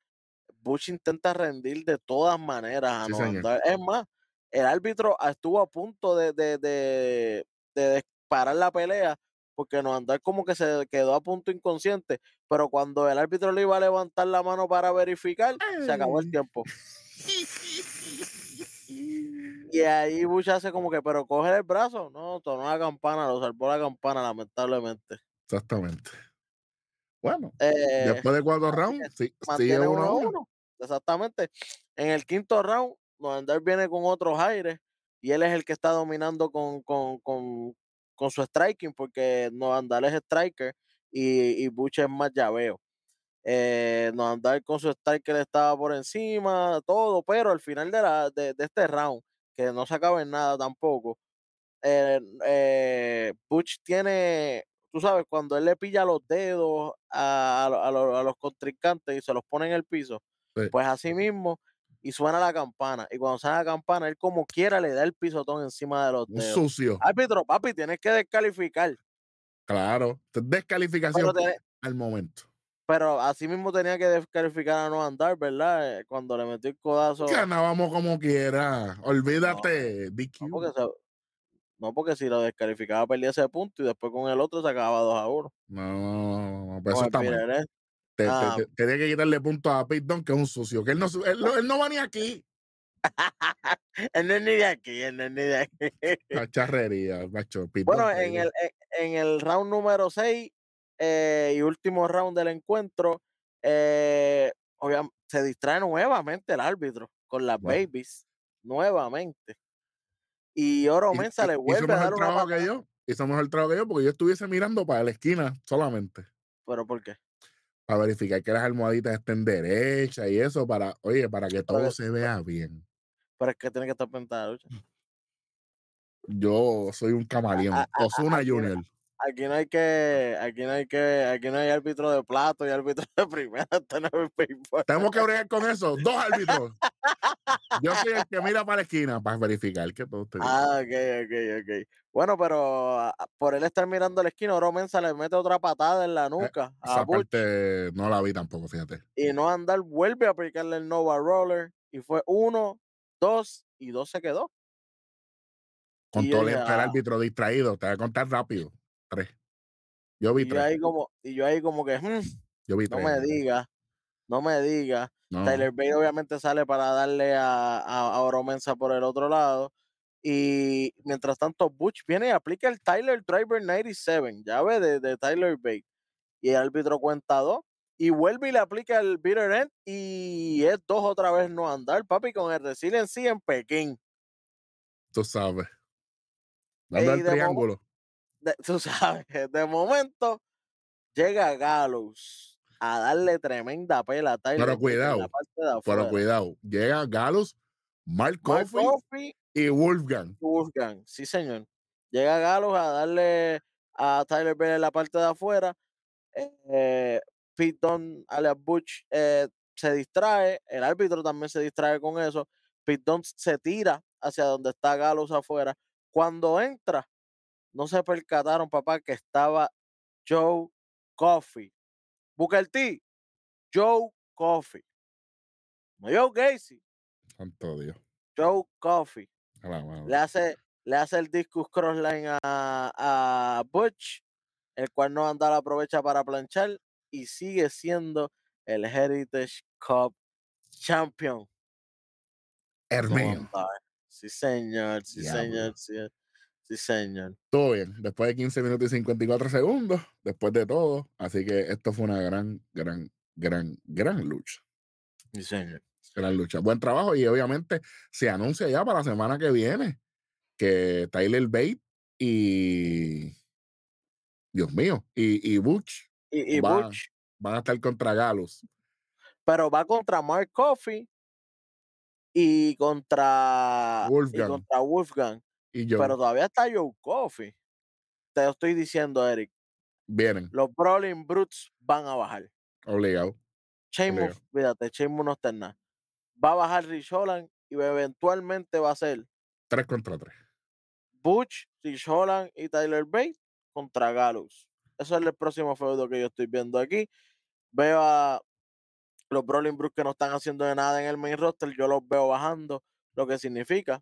Bush intenta rendir de todas maneras a Sí, no. Es más, el árbitro estuvo a punto de, de, de, de parar la pelea porque no andar como que se quedó a punto inconsciente, pero cuando el árbitro le iba a levantar la mano para verificar, se acabó el tiempo. [LAUGHS] Y ahí Bush hace como que, pero coge el brazo. No, sonó la campana, lo salvó la campana, lamentablemente. Exactamente. Bueno, Eh, después de cuatro rounds, sí, sigue uno uno a uno. Exactamente. En el quinto round, Noandar viene con otros aires y él es el que está dominando con, con, con, con su striking, porque Noandar es striker y, y Bush es más llaveo. Eh, Noandar con su striker estaba por encima, todo, pero al final de, la, de, de este round, que no se acaba en nada tampoco, eh, eh, Butch tiene, tú sabes, cuando él le pilla los dedos a, a lo- a lo- a los contrincantes y se los pone en el piso, Sí. pues así mismo y suena la campana. Y cuando suena la campana, él como quiera le da el pisotón encima de los Un dedos. sucio. Árbitro, papi, tienes que descalificar. Claro. Descalificación al momento. Pero así mismo tenía que descalificar a no andar, ¿verdad? Eh, Cuando le metió el codazo. Ganábamos como quiera. Olvídate. No porque, se- no, porque si lo descalificaba perdía ese punto y después con el otro se acababa 2 a 1. No, no, no, pero eso está mal. Tenía que quitarle puntos a Pete Dunne, que es un sucio. Que él no, él, no- él no va ni aquí. [LAUGHS] Él no es ni de aquí, él no es ni de aquí. La charrería, macho. Pete Bueno, en el, en, en el round número 6 y último round del encuentro, eh, obviam- se distrae nuevamente el árbitro con las Wow. babies. Nuevamente. Y Oro Mensa le vuelve a dar una trabajo que yo. Hizo mejor trabajo que yo porque yo estuviese mirando para la esquina solamente. ¿Pero por qué? Para verificar que las almohaditas estén derechas y eso. para Oye, para que todo se vea bien. Pero es que tiene que estar la lucha. Yo soy un camaleón. Osuna Junior. Aquí no hay que, aquí no hay que, aquí no hay árbitro de plato y árbitro de [LAUGHS] primera. Tenemos que bregar con eso. Dos árbitros. Yo soy el que mira para la esquina para verificar que todo esté bien. Ah, ok, ok, ok. Bueno, pero ah, por él estar mirando la esquina, Oro Mensa le mete otra patada en la nuca a Esa parte no la vi tampoco, fíjate. y no andar vuelve a aplicarle el Nova Roller y fue uno, dos y dos se quedó. Con Y todo el, el "Ah". árbitro distraído. Te voy a contar rápido. Tres. Yo vi Y yo ahí como, y yo ahí como que, "Hmm, Yo vi no tres. me diga, no me diga. No. Tyler Bate obviamente sale para darle a, a, a por el otro lado. Y mientras tanto, Butch viene y aplica el Tyler Driver 97, llave de, de Tyler Bate. Y el árbitro cuenta dos. Y vuelve y le aplica el bitter end. Y es dos otra vez no andar, papi, con el Resiliency en Pekín. Tú sabes. Ey, el momo- triángulo. De- [LAUGHS] tú sabes, de momento llega Gallows a darle tremenda pela a Tyler Pero cuidado, la parte de Pero cuidado. Llega Galus, Mark Mark Coffey Coffey y Wolfgang. Wolfgang, sí señor. Llega Gallows a darle a Tyler Bate en la parte de afuera. Eh, Pete Dunne, alias Butch, eh, se distrae. El árbitro también se distrae con eso. Pete Dunne se tira hacia donde está Gallows afuera. Cuando entra, no se percataron, papá, que estaba Joe Coffey. Booker T, Joe Coffey. No Joe Gacy, Santo Dios. Joe Coffey. A la madre. le hace, le hace el discus crossline a, a Butch, el cual no anda aprovecha para planchar y sigue siendo el Heritage Cup Champion. Hermío. No andar. Sí, señor, sí, Diablo. señor, sí, sí, señor. Todo bien. Después de 15 minutos y 54 segundos, después de todo. Así que esto fue una gran, gran, gran, gran lucha. Sí, señor. Gran lucha. Buen trabajo. Y obviamente se anuncia ya para la semana que viene que Tyler Bate y. Dios mío. Y, y Butch Y, y Va. Butch, van a estar contra Galus. pero va contra Mark Coffey y contra y Wolfgang. contra Wolfgang. Y yo. Pero todavía está Joe Coffey. Te lo estoy diciendo, Eric. vienen. Los Brawling Brutes van a bajar. Obligado. Sheamus, fíjate, Sheamus no está en nada. Va a bajar Rich Holland y eventualmente va a ser Tres contra tres. Butch, Rich Holland y Tyler Bate contra Gallows. Eso es el próximo feudo que yo estoy viendo aquí. Veo a los Brawling Brutes que no están haciendo de nada en el main roster, yo los veo bajando, lo que significa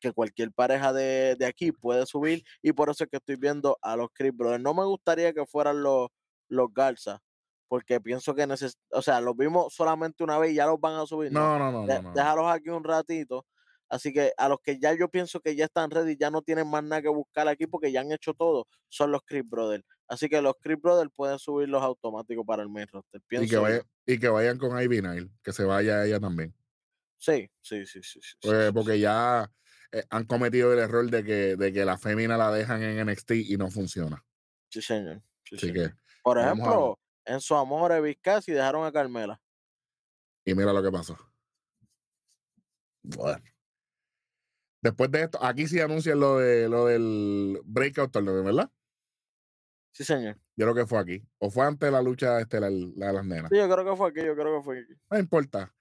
que cualquier pareja de, de aquí puede subir y por eso es que estoy viendo a los Chris Brothers. No me gustaría que fueran los, los Garza, porque pienso que neces o sea, los vimos solamente una vez y ya los van a subir. No, no, no, no. no. déjalos aquí un ratito. Así que a los que ya yo pienso que ya están ready, ya no tienen más nada que buscar aquí porque ya han hecho todo, son los Chris Brothers. Así que los Chris Brothers pueden subirlos automáticos para el main roster. Y que, Pienso yo. vaya- y que vayan con Ivy Nile, que se vaya ella también. Sí, sí, sí, sí. sí, sí, Pues, sí, porque sí. ya eh, han cometido el error de que, de que la fémina la dejan en NXT y no funciona. Sí, señor. sí, Así señor. que, Por a- ejemplo, en su amor, Vizcasi dejaron a Carmela. y mira lo que pasó. Bueno. Después de esto, aquí sí anuncian lo, de, lo del Breakout Tournament, ¿verdad? Sí, señor. Yo creo que fue aquí. O fue antes de la lucha estelar, la de las nenas. Sí, yo creo que fue aquí, yo creo que fue aquí. No importa.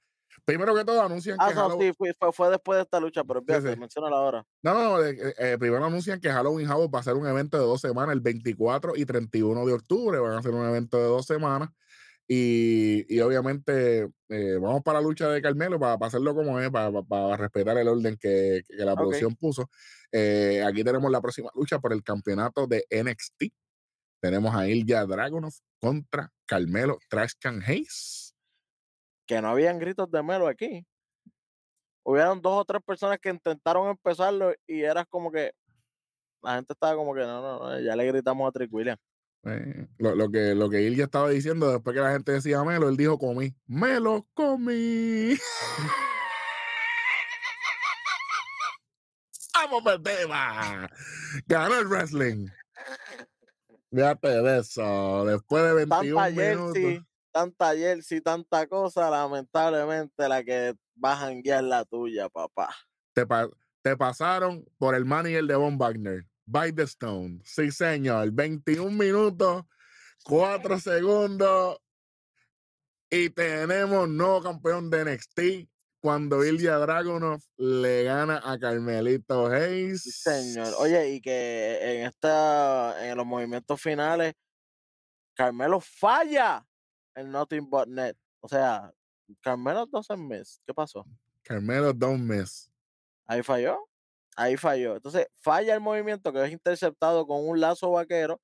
Primero que todo, anuncian Ah, que no, Halloween. sí, fue, después de esta lucha, pero fíjate, sí. menciónala ahora. No, no, no, eh, eh, primero anuncian que Halloween House va a ser un evento de dos semanas, el 24 y 31 de octubre. Van a hacer un evento de dos semanas. Y, y obviamente eh, vamos para la lucha de Carmelo para, para hacerlo como es, para, para- para respetar el orden que, que la producción puso. Aquí tenemos la próxima lucha por el campeonato de NXT. Tenemos a Ilya Dragunov contra Carmelo Trash Can Hayes. Que no habían gritos de Melo aquí. Hubieron dos o tres personas que intentaron empezarlo y eras como que la gente estaba como que no, no, no, ya le gritamos a Trick William. Eh, lo, lo que, lo que Ilya estaba diciendo después que la gente decía Melo, él dijo comí. Me lo comí. [LAUGHS] Vamos por el tema. Ganó el wrestling. Fíjate de eso. Después de 21 Tanta minutos. jersey, tanta jersey, tanta cosa, lamentablemente la que va a janguear la tuya, papá. Te, pa- te pasaron por el manager de Von Wagner. By the Stone. Sí, señor. 21 minutos, 4 segundos. Y tenemos nuevo campeón de NXT cuando Ilya Dragunov le gana a Carmelito Hayes. Sí, señor. Oye, y que en esta, en los movimientos finales, Carmelo falla el Nothing But Net. O sea, Carmelo doesn't miss. ¿Qué pasó? Carmelo don't miss. Ahí falló. Ahí falló. Entonces, falla el movimiento que es interceptado con un lazo vaquero.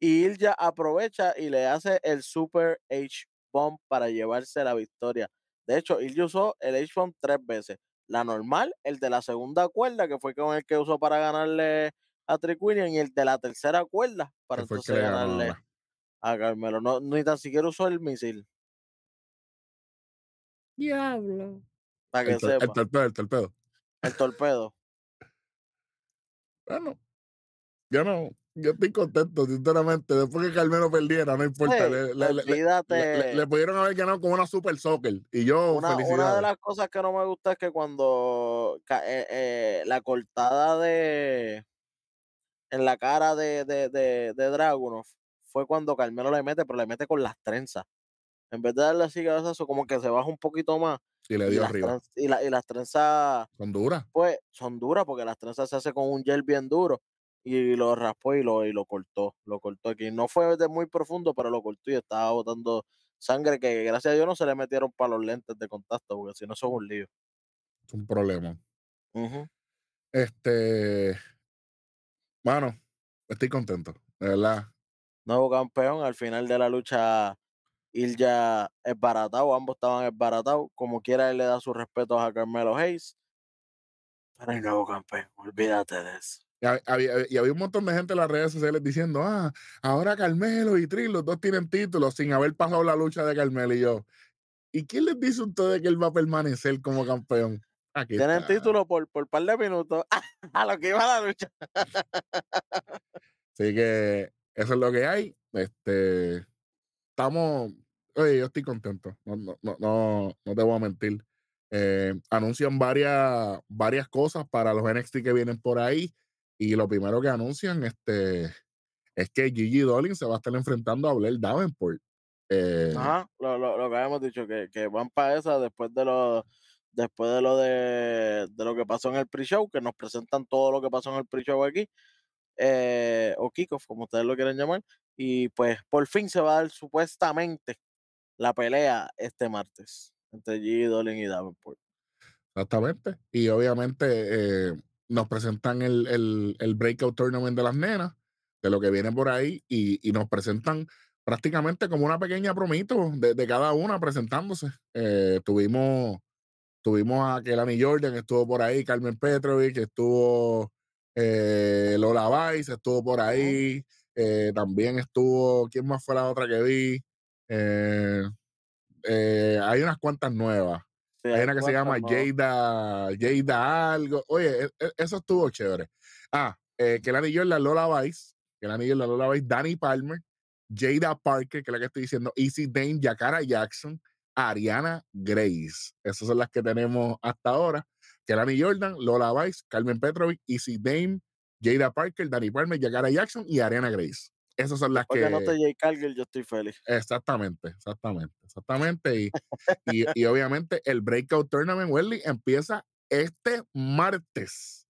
Y Ilya aprovecha y le hace el Super H-Bomb para llevarse la victoria. De hecho, Ilya usó el H-Bomb tres veces. La normal, el de la segunda cuerda, que fue con el que usó para ganarle a Trick William, y el de la tercera cuerda para entonces ganó ganarle. A Carmelo. No, ni tan siquiera usó el misil, Diablo. para que El, tor- el sepa. torpedo, el torpedo. El torpedo. Bueno, yo no, yo estoy contento, sinceramente. Después que Carmelo perdiera, no importa. Sí, le, le- le- le- olvídate. le- le- le pudieron haber ganado con una Super Soccer. Y yo, Una, una de las cosas que no me gusta es que cuando eh, eh, la cortada de en la cara de, de, de, de Dragunov fue cuando Carmelo le mete, pero le mete con las trenzas. En vez de darle así cabezazo, como que se baja un poquito más. Y le dio arriba. y, la- y las trenzas, Son duras. pues, son duras porque las trenzas se hace con un gel bien duro. Y lo raspó y lo, y lo cortó. Lo cortó aquí. No fue de muy profundo, pero lo cortó y estaba botando sangre que gracias a Dios no se le metieron para los lentes de contacto, porque si no son un lío. Es un problema. Ujú. Este. Mano, estoy contento. De verdad. Nuevo campeón. Al final de la lucha, Ilya es baratado. Ambos estaban esbaratados. Como quiera, él le da sus respetos a Carmelo Hayes. Pero hay nuevo campeón. Olvídate de eso. Y hab- había, y había un montón de gente en las redes sociales diciendo, ah, ahora Carmelo y Trill, los dos tienen títulos sin haber pasado la lucha de Carmelo y yo. ¿Y quién les dice a ustedes que él va a permanecer como campeón? Aquí Tienen está. título por, por par de minutos. [LAUGHS] a lo que iba la lucha. Así que eso es lo que hay. Este, estamos, oye, yo estoy contento. No, no, no, no, no te voy a mentir. Eh, anuncian varias, varias cosas para los NXT que vienen por ahí. Y lo primero que anuncian este, es que Gigi Dolin se va a estar enfrentando a Blair Davenport. Eh, Ajá, lo, lo, lo que habíamos dicho, que, que van para esa después de lo después de lo de, de lo que pasó en el pre-show, que nos presentan todo lo que pasó en el pre-show aquí, eh, o kickoff, como ustedes lo quieren llamar, y pues por fin se va a dar supuestamente la pelea este martes entre G. Dolin y Davenport. Exactamente. Y obviamente eh, nos presentan el, el, el Breakout Tournament de las nenas, de lo que viene por ahí, y, y nos presentan prácticamente como una pequeña promito de, de cada una presentándose. Eh, tuvimos, tuvimos a Kelani Jordan, estuvo por ahí, Carmen Petrovic, estuvo eh, Lola Vice, estuvo por ahí, eh, también estuvo, ¿quién más fue la otra que vi? Eh, hay unas cuantas nuevas. Sí, Hay una que se llama. Jada, Jada algo. Oye, e- e- eso estuvo chévere. Ah, eh, anillo es la Lola Vice, anillo es la Lola Vice, Danny Palmer, Jada Parker, que es la que estoy diciendo, Easy Dane, Yakara Jackson, Ariana Grace. Esas son las que tenemos hasta ahora. Kelani Jordan, Lola Vice, Carmen Petrovic, Easy Dame, Jada Parker, Danny Palmer, Yakara Jackson y Ariana Grace. esas son las Porque no que... te Jay Cargill, yo estoy feliz. Exactamente, exactamente, exactamente. Y, [LAUGHS] y, y obviamente el Breakout Tournament, Welly, empieza este martes.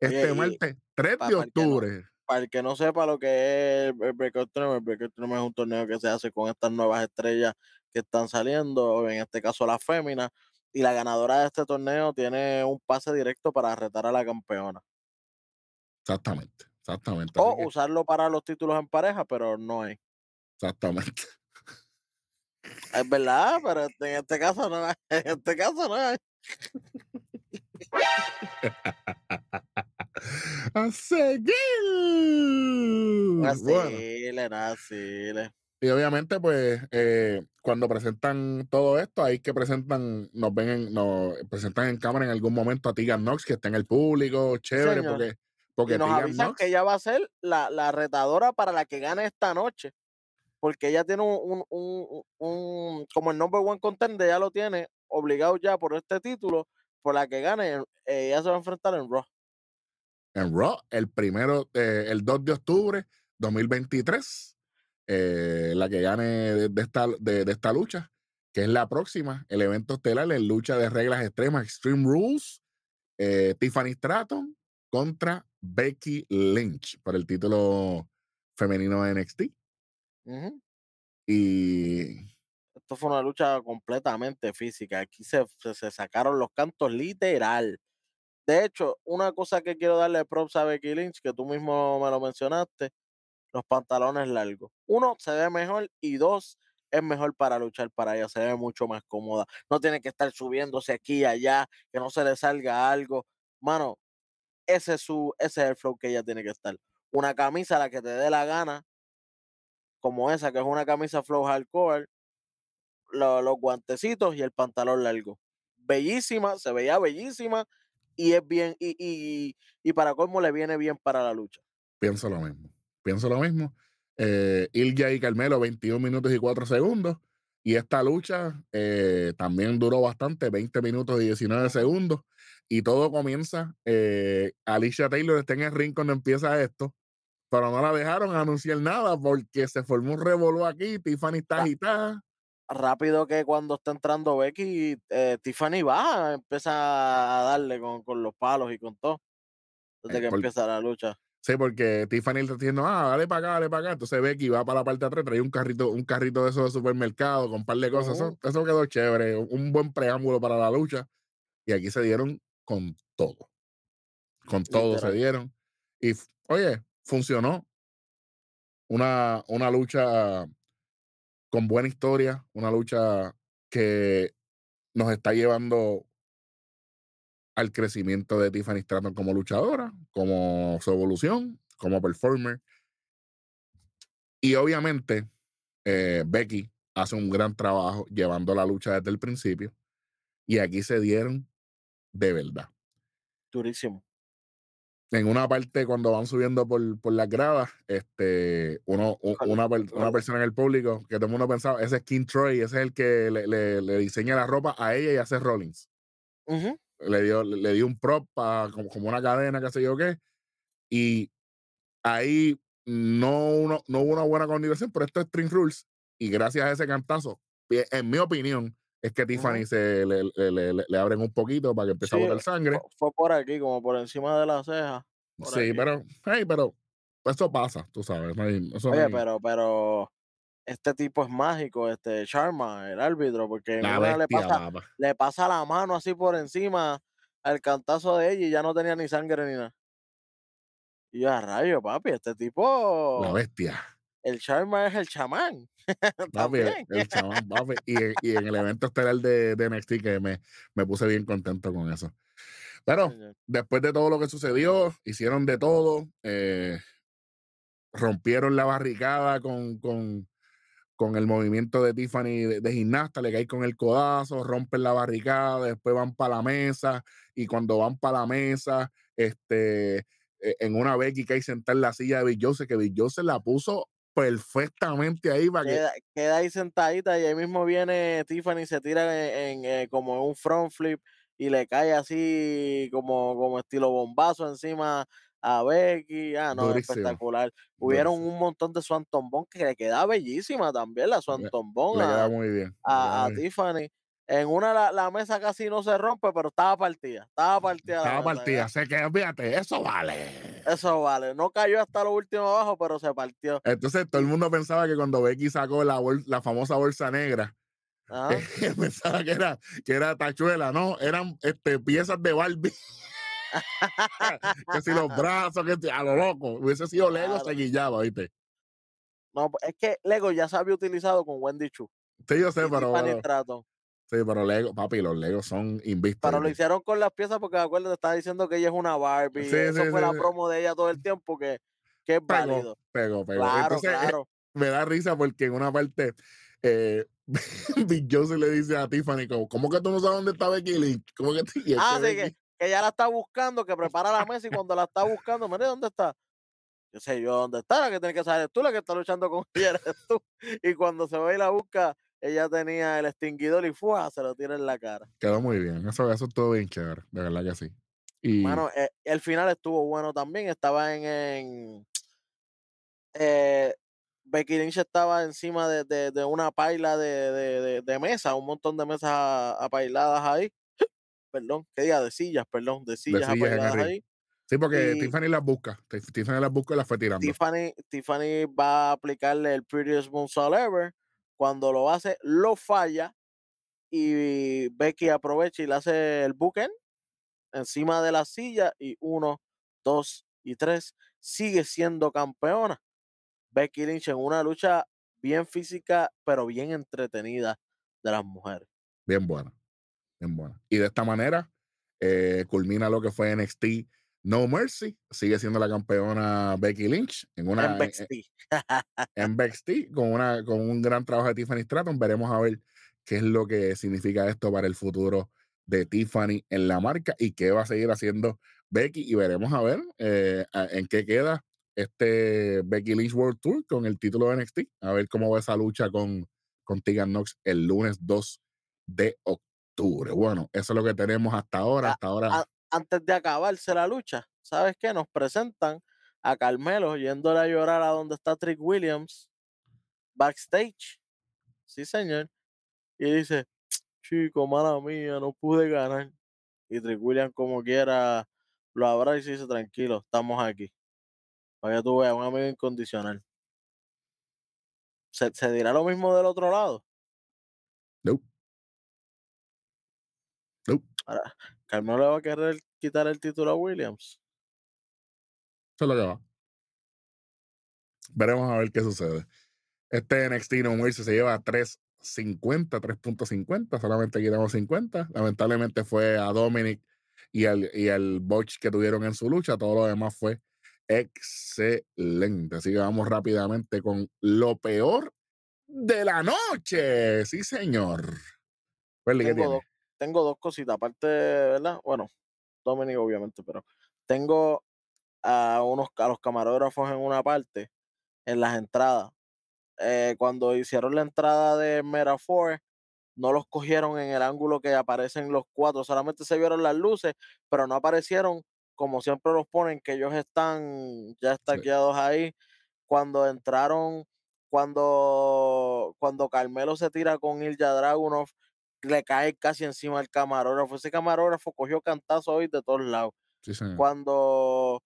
Este martes, 3 pa- de no- octubre. Para el que no sepa lo que es el Breakout Tournament, el Breakout Tournament es un torneo que se hace con estas nuevas estrellas que están saliendo, en este caso las féminas, y la ganadora de este torneo tiene un pase directo para retar a la campeona. Exactamente, exactamente. O que- usarlo para los títulos en pareja, pero no hay. exactamente. Es verdad, [LAUGHS] pero en este caso no hay. En este caso no hay. [LAUGHS] A seguir. Bueno, le. Y obviamente, pues, eh, cuando presentan todo esto, ahí que presentan, nos ven, en- nos presentan en cámara en algún momento a Tegan Knox, que está en el público, chévere, señor. porque, porque Y nos Tegan avisan Knox, que ella va a ser la, la retadora para la que gane esta noche. Porque ella tiene un, un, un- un- como el number one contender, ya lo tiene obligado ya por este título, por la que gane, eh, ella se va a enfrentar en Raw. en Raw, el primero, eh, el 2 de octubre 2023, eh, la que gane de, de esta, de, de esta lucha, que es la próxima, el evento estelar en lucha de reglas extremas, Extreme Rules, eh, Tiffany Stratton contra Becky Lynch por el título femenino de NXT. Ujú. Y Esto fue una lucha completamente física. Aquí se, se- se sacaron los cantos literal. De hecho, una cosa que quiero darle props a Becky Lynch, que tú mismo me lo mencionaste, los pantalones largos. Uno, se ve mejor y dos, es mejor para luchar para ella, se ve mucho más cómoda. No tiene que estar subiéndose aquí y allá, que no se le salga algo. Mano, ese es, su, ese es el flow que ella tiene que estar. Una camisa, la que te dé la gana, como esa, que es una camisa flow hardcore, lo- los guantecitos y el pantalón largo. Bellísima, se veía bellísima y es bien, y, y, y para colmo le viene bien para la lucha. pienso lo mismo. Pienso lo mismo. Eh, Ilja y Carmelo, 21 minutos y 4 segundos. Y esta lucha eh, también duró bastante, 20 minutos y 19 segundos. Y todo comienza. eh, Alicia Taylor está en el ring cuando empieza esto, pero no la dejaron anunciar nada porque se formó un revolú aquí. Tiffany está Ah. agitada. Rápido que cuando está entrando Becky, eh, Tiffany baja, empieza a darle con, con los palos y con todo. Desde que por- empieza la lucha. Sí, porque Tiffany está diciendo, ah, dale para acá, dale para acá. Entonces Becky va para la parte de atrás, trae un carrito, un carrito de esos de supermercado con un par de cosas. Eso, Ujú. eso quedó chévere, un- buen preámbulo para la lucha. Y aquí se dieron con todo. Con todo se dieron. Y oye, funcionó. Una, una lucha con buena historia, una lucha que nos está llevando al crecimiento de Tiffany Stratton como luchadora, como su evolución, como performer. Y obviamente, eh, Becky hace un gran trabajo llevando la lucha desde el principio. Y aquí se dieron de verdad. Durísimo. En una parte, cuando van subiendo por, por las gradas, este, uno, una, una persona en el público que todo el mundo pensaba, ese es King Troy, ese es el que le, le- le diseña la ropa a ella y Seth Rollins. Ujú. Le dio, le dio un prop como, como una cadena, qué sé yo qué. Y ahí no, uno- no hubo una buena coordinación, pero esto es String Rules. Y gracias a ese cantazo, pi- en mi opinión, es que Tiffany se le, le- le- le- abren un poquito para que empiece Sí, a botar sangre. Fue, por aquí, como por encima de la ceja. Sí, aquí. pero, hey, pero eso pasa, tú sabes. no hay- eso no Oye, hay- pero, pero este tipo es mágico, este Sharma, el árbitro, porque en la una le pasa, le pasa la mano así por encima al cantazo de ella y ya no tenía ni sangre ni nada. Y yo, a rayo, papi, este tipo, La bestia. el Sharma es el chamán. [LAUGHS] Papi, el, chamán, papi. Y, en- y en el evento estelar de, de NXT que me, me puse bien contento con eso. Pero después de todo lo que sucedió, hicieron de todo, eh, rompieron la barricada con, con, con el movimiento de Tiffany de, gimnasta, le caen con el codazo, rompen la barricada, después van para la mesa y cuando van para la mesa, este, eh, en una Becky sentada en la silla de Bill Joseph, que Bill Joseph la puso perfectamente ahí para que... Queda, queda ahí sentadita y ahí mismo viene Tiffany, se tira en, eh, como un front flip y le cae así como, como estilo bombazo encima a Becky, ah, no, Durísimo, espectacular. Hubieron durísimo. un montón de Swanton Bone que le queda bellísima también la Swanton Bone Le queda a, muy bien. le a, a muy bien. Tiffany. En una la, la mesa casi no se rompe, pero estaba partida. Estaba partida. Estaba partida, sé que fíjate, eso vale. Eso vale. No cayó hasta lo último abajo, pero se partió. Entonces todo el mundo pensaba que cuando Becky sacó la, bol- la famosa bolsa negra, Ajá. [LAUGHS] pensaba que era, que era tachuela, no, eran este, piezas de Barbie. [LAUGHS] que si los brazos, que a lo loco. Hubiese sido Lego, Claro. se guillaba, ¿viste? No, es que Lego ya se había utilizado con Wendy Chu. Sí, yo sé, pero, Stratton. sí, pero Lego, papi, los Legos son invistos. Pero lo hicieron con las piezas porque acuérdate, te estaba diciendo que ella es una Barbie. Sí, Eso sí, fue sí, la promo de ella todo el tiempo que, que es válido. Pegó, pegó, pegó. Claro, Entonces, eh, claro. me da risa porque en una parte eh, [LAUGHS] Big Joe le dice a Tiffany como, ¿cómo que tú no sabes dónde está Becky Lynch? ¿Cómo que, [LAUGHS] y es Ah, que sí, Becky- que ella la está buscando, que prepara la mesa y cuando la está buscando, mire, ¿dónde está? Yo sé yo dónde está, la que tiene que saber tú, la que está luchando con [LAUGHS] ella eres tú. Y cuando se va y la busca, ella tenía el extinguidor y ¡fua! se lo tira en la cara. quedó muy bien. Eso, eso estuvo bien chévere, de verdad que sí. Y Mano, eh, el final estuvo bueno también. Estaba en. en eh, Becky Lynch estaba encima de, de- de una paila de, de, mesa, un montón de mesas apailadas ahí. Perdón, ¿qué día? De sillas, perdón, de sillas sillas apailadas arriba. ahí. sí, porque y- Tiffany las busca. Tif- Tiffany las busca y las fue tirando. Tiffany, Tiffany va a aplicarle el Prettiest Moonsault Ever. Cuando lo hace, lo falla. Y Becky aprovecha y le hace el bookend encima de la silla. Y uno, dos y tres. Sigue siendo campeona. Becky Lynch en una lucha bien física, pero bien entretenida de las mujeres. Bien buena. Bien buena. Y de esta manera eh, culmina lo que fue NXT No Mercy. Sigue siendo la campeona Becky Lynch en una en en- NXT. en NXT con, una, con un gran trabajo de Tiffany Stratton. Veremos a ver qué es lo que significa esto para el futuro de Tiffany en la marca y qué va a seguir haciendo Becky. Y veremos a ver eh, en qué queda este Becky Lynch World Tour con el título de NXT. A ver cómo va esa lucha con, con Tegan Knox el lunes 2 de octubre. Bueno, eso es lo que tenemos hasta ahora. Ah, Hasta ahora. ah, Antes de acabarse la lucha, ¿sabes qué? Nos presentan a Carmelo yéndole a llorar a donde está Trick Williams backstage. Sí, señor. Y dice, chico, mala mía, no pude ganar. Y Trick Williams como quiera lo abraza y dice, tranquilo, estamos aquí. Para que tú veas, un amigo incondicional. ¿Se, se dirá lo mismo del otro lado? Ahora, Carmelo le va a querer quitar el título a Williams. Eso es lo que va. Veremos a ver qué sucede. Este NXT No se lleva 3.50, 3.50, solamente quitamos 50. Lamentablemente fue a Dominic y al, y al Botch que tuvieron en su lucha. Todo lo demás fue excelente. Así que vamos rápidamente con lo peor de la noche. Sí, señor. Welly, ¿qué tiene? dos, tengo dos cositas, aparte, ¿verdad? Bueno, Dominic obviamente, pero tengo a unos a los camarógrafos en una parte, en las entradas. Eh, cuando hicieron la entrada de Metaphor, no los cogieron en el ángulo que aparecen los cuatro, solamente se vieron las luces, pero no aparecieron como siempre los ponen, que ellos están ya estaqueados ahí. Cuando entraron, cuando, cuando Carmelo se tira con Ilja Dragunov, le cae casi encima al camarógrafo. Ese camarógrafo cogió cantazo hoy de todos lados. Sí, señor. Cuando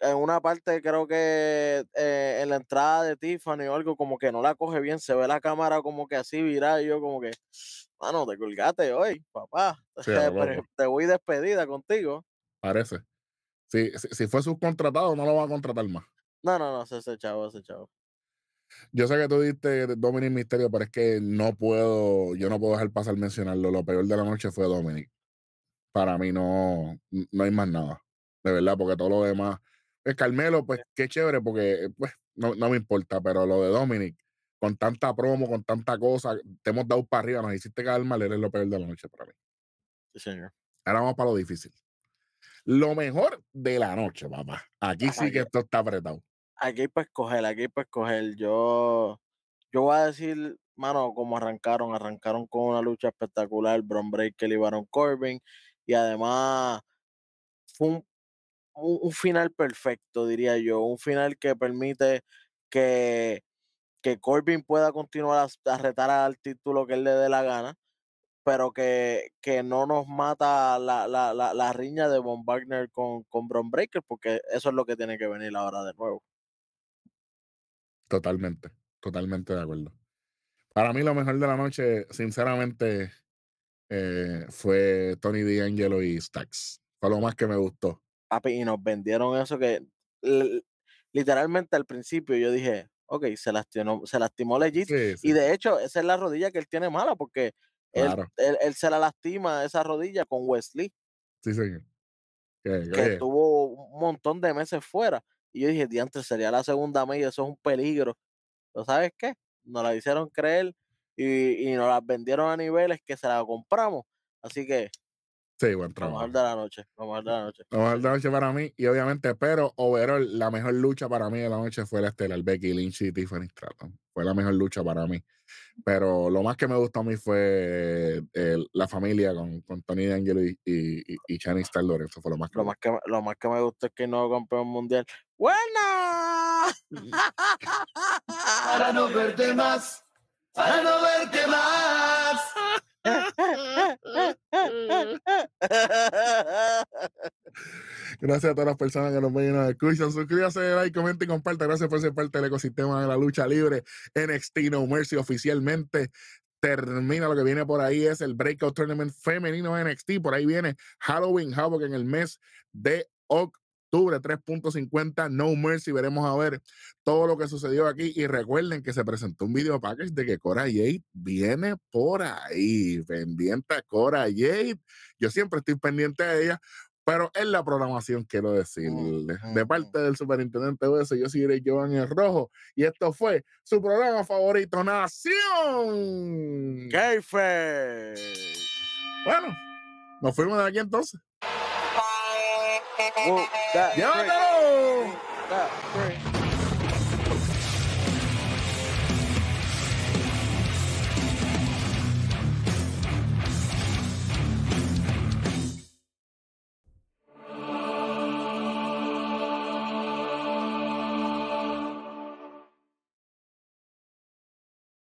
en una parte creo que eh, en la entrada de Tiffany o algo como que no la coge bien, se ve la cámara como que así virada y yo como que, mano, te colgaste hoy, papá. Sí, [LAUGHS] te voy despedida contigo. Parece. Si, si, si fue subcontratado, no lo va a contratar más. No, no, no, ese, ese chavo, ese chavo. Yo sé que tú diste Dominic Misterio, pero es que no puedo, yo no puedo dejar pasar mencionarlo. Lo peor de la noche fue Dominic. Para mí no, no hay más nada. De verdad, porque todo lo demás. Pues Carmelo, pues qué chévere, porque pues no, no me importa, pero lo de Dominic, con tanta promo, con tanta cosa, te hemos dado para arriba, nos hiciste caer mal, eres lo peor de la noche para mí. Sí, señor. Ahora vamos para lo difícil. Lo mejor de la noche, papá. Aquí sí que esto está apretado. Aquí hay para escoger, aquí hay para escoger. Yo, yo voy a decir, mano, como arrancaron, arrancaron con una lucha espectacular, Bron Breaker y Baron Corbin, y además fue un final perfecto, diría yo. Un final que permite que, que Corbin pueda continuar a, a retar al título que él le dé la gana, pero que, que no nos mata la, la, la, la riña de Von Wagner con, con Bron Breaker, porque eso es lo que tiene que venir ahora de nuevo. Totalmente, totalmente de acuerdo. Para mí lo mejor de la noche, sinceramente, eh, fue Tony D'Angelo y Stax. Fue lo más que me gustó. Y nos vendieron eso que literalmente al principio yo dije, ok, se lastimó, se lastimó legit. Sí, sí, Y de hecho, esa es la rodilla que él tiene mala, porque él, claro. él, él se la lastima esa rodilla con Wesley, Sí, señor. Que, estuvo un montón de meses fuera. Y yo dije, diantre, sería la segunda media, eso es un peligro. Pero ¿sabes qué? Nos la hicieron creer y, y nos las vendieron a niveles que se la compramos. Así que sí, buen lo trabajo. mejor de la noche, mejor de la noche. Mejor de la noche para mí, y obviamente, pero overall, la mejor lucha para mí de la noche fue la estelar Becky Lynch y Tiffany Stratton. Fue la mejor lucha para mí. Pero lo más que me gustó a mí fue eh, la familia con, con Tony D'Angelo y, y, y, Shani Starr Eso fue lo más que Lo me más que, me- lo más que me gusta es que el nuevo campeón mundial. ¡Buena! para no verte más, para no verte más. [LAUGHS] Gracias a todas las personas que nos ven y nos escuchan. Suscríbase, like, comenta y comparte. Gracias por ser parte del ecosistema de la lucha libre. NXT No Mercy oficialmente termina. Lo que viene por ahí es el Breakout Tournament femenino NXT. Por ahí viene Halloween Havoc en el mes de octubre. 3.50 No Mercy. Veremos a ver todo lo que sucedió aquí. Y recuerden que se presentó un video package de que Cora Jade viene por ahí. Pendiente a Cora Jade. Yo siempre estoy pendiente de ella. Pero en la programación quiero decirle, de parte del superintendente de eso, yo soy Giovanni el Rojo y esto fue su programa favorito, Nación. Kayfabe. Bueno, nos fuimos de aquí entonces. Whoop, that, ¡Llévatelo! that, that.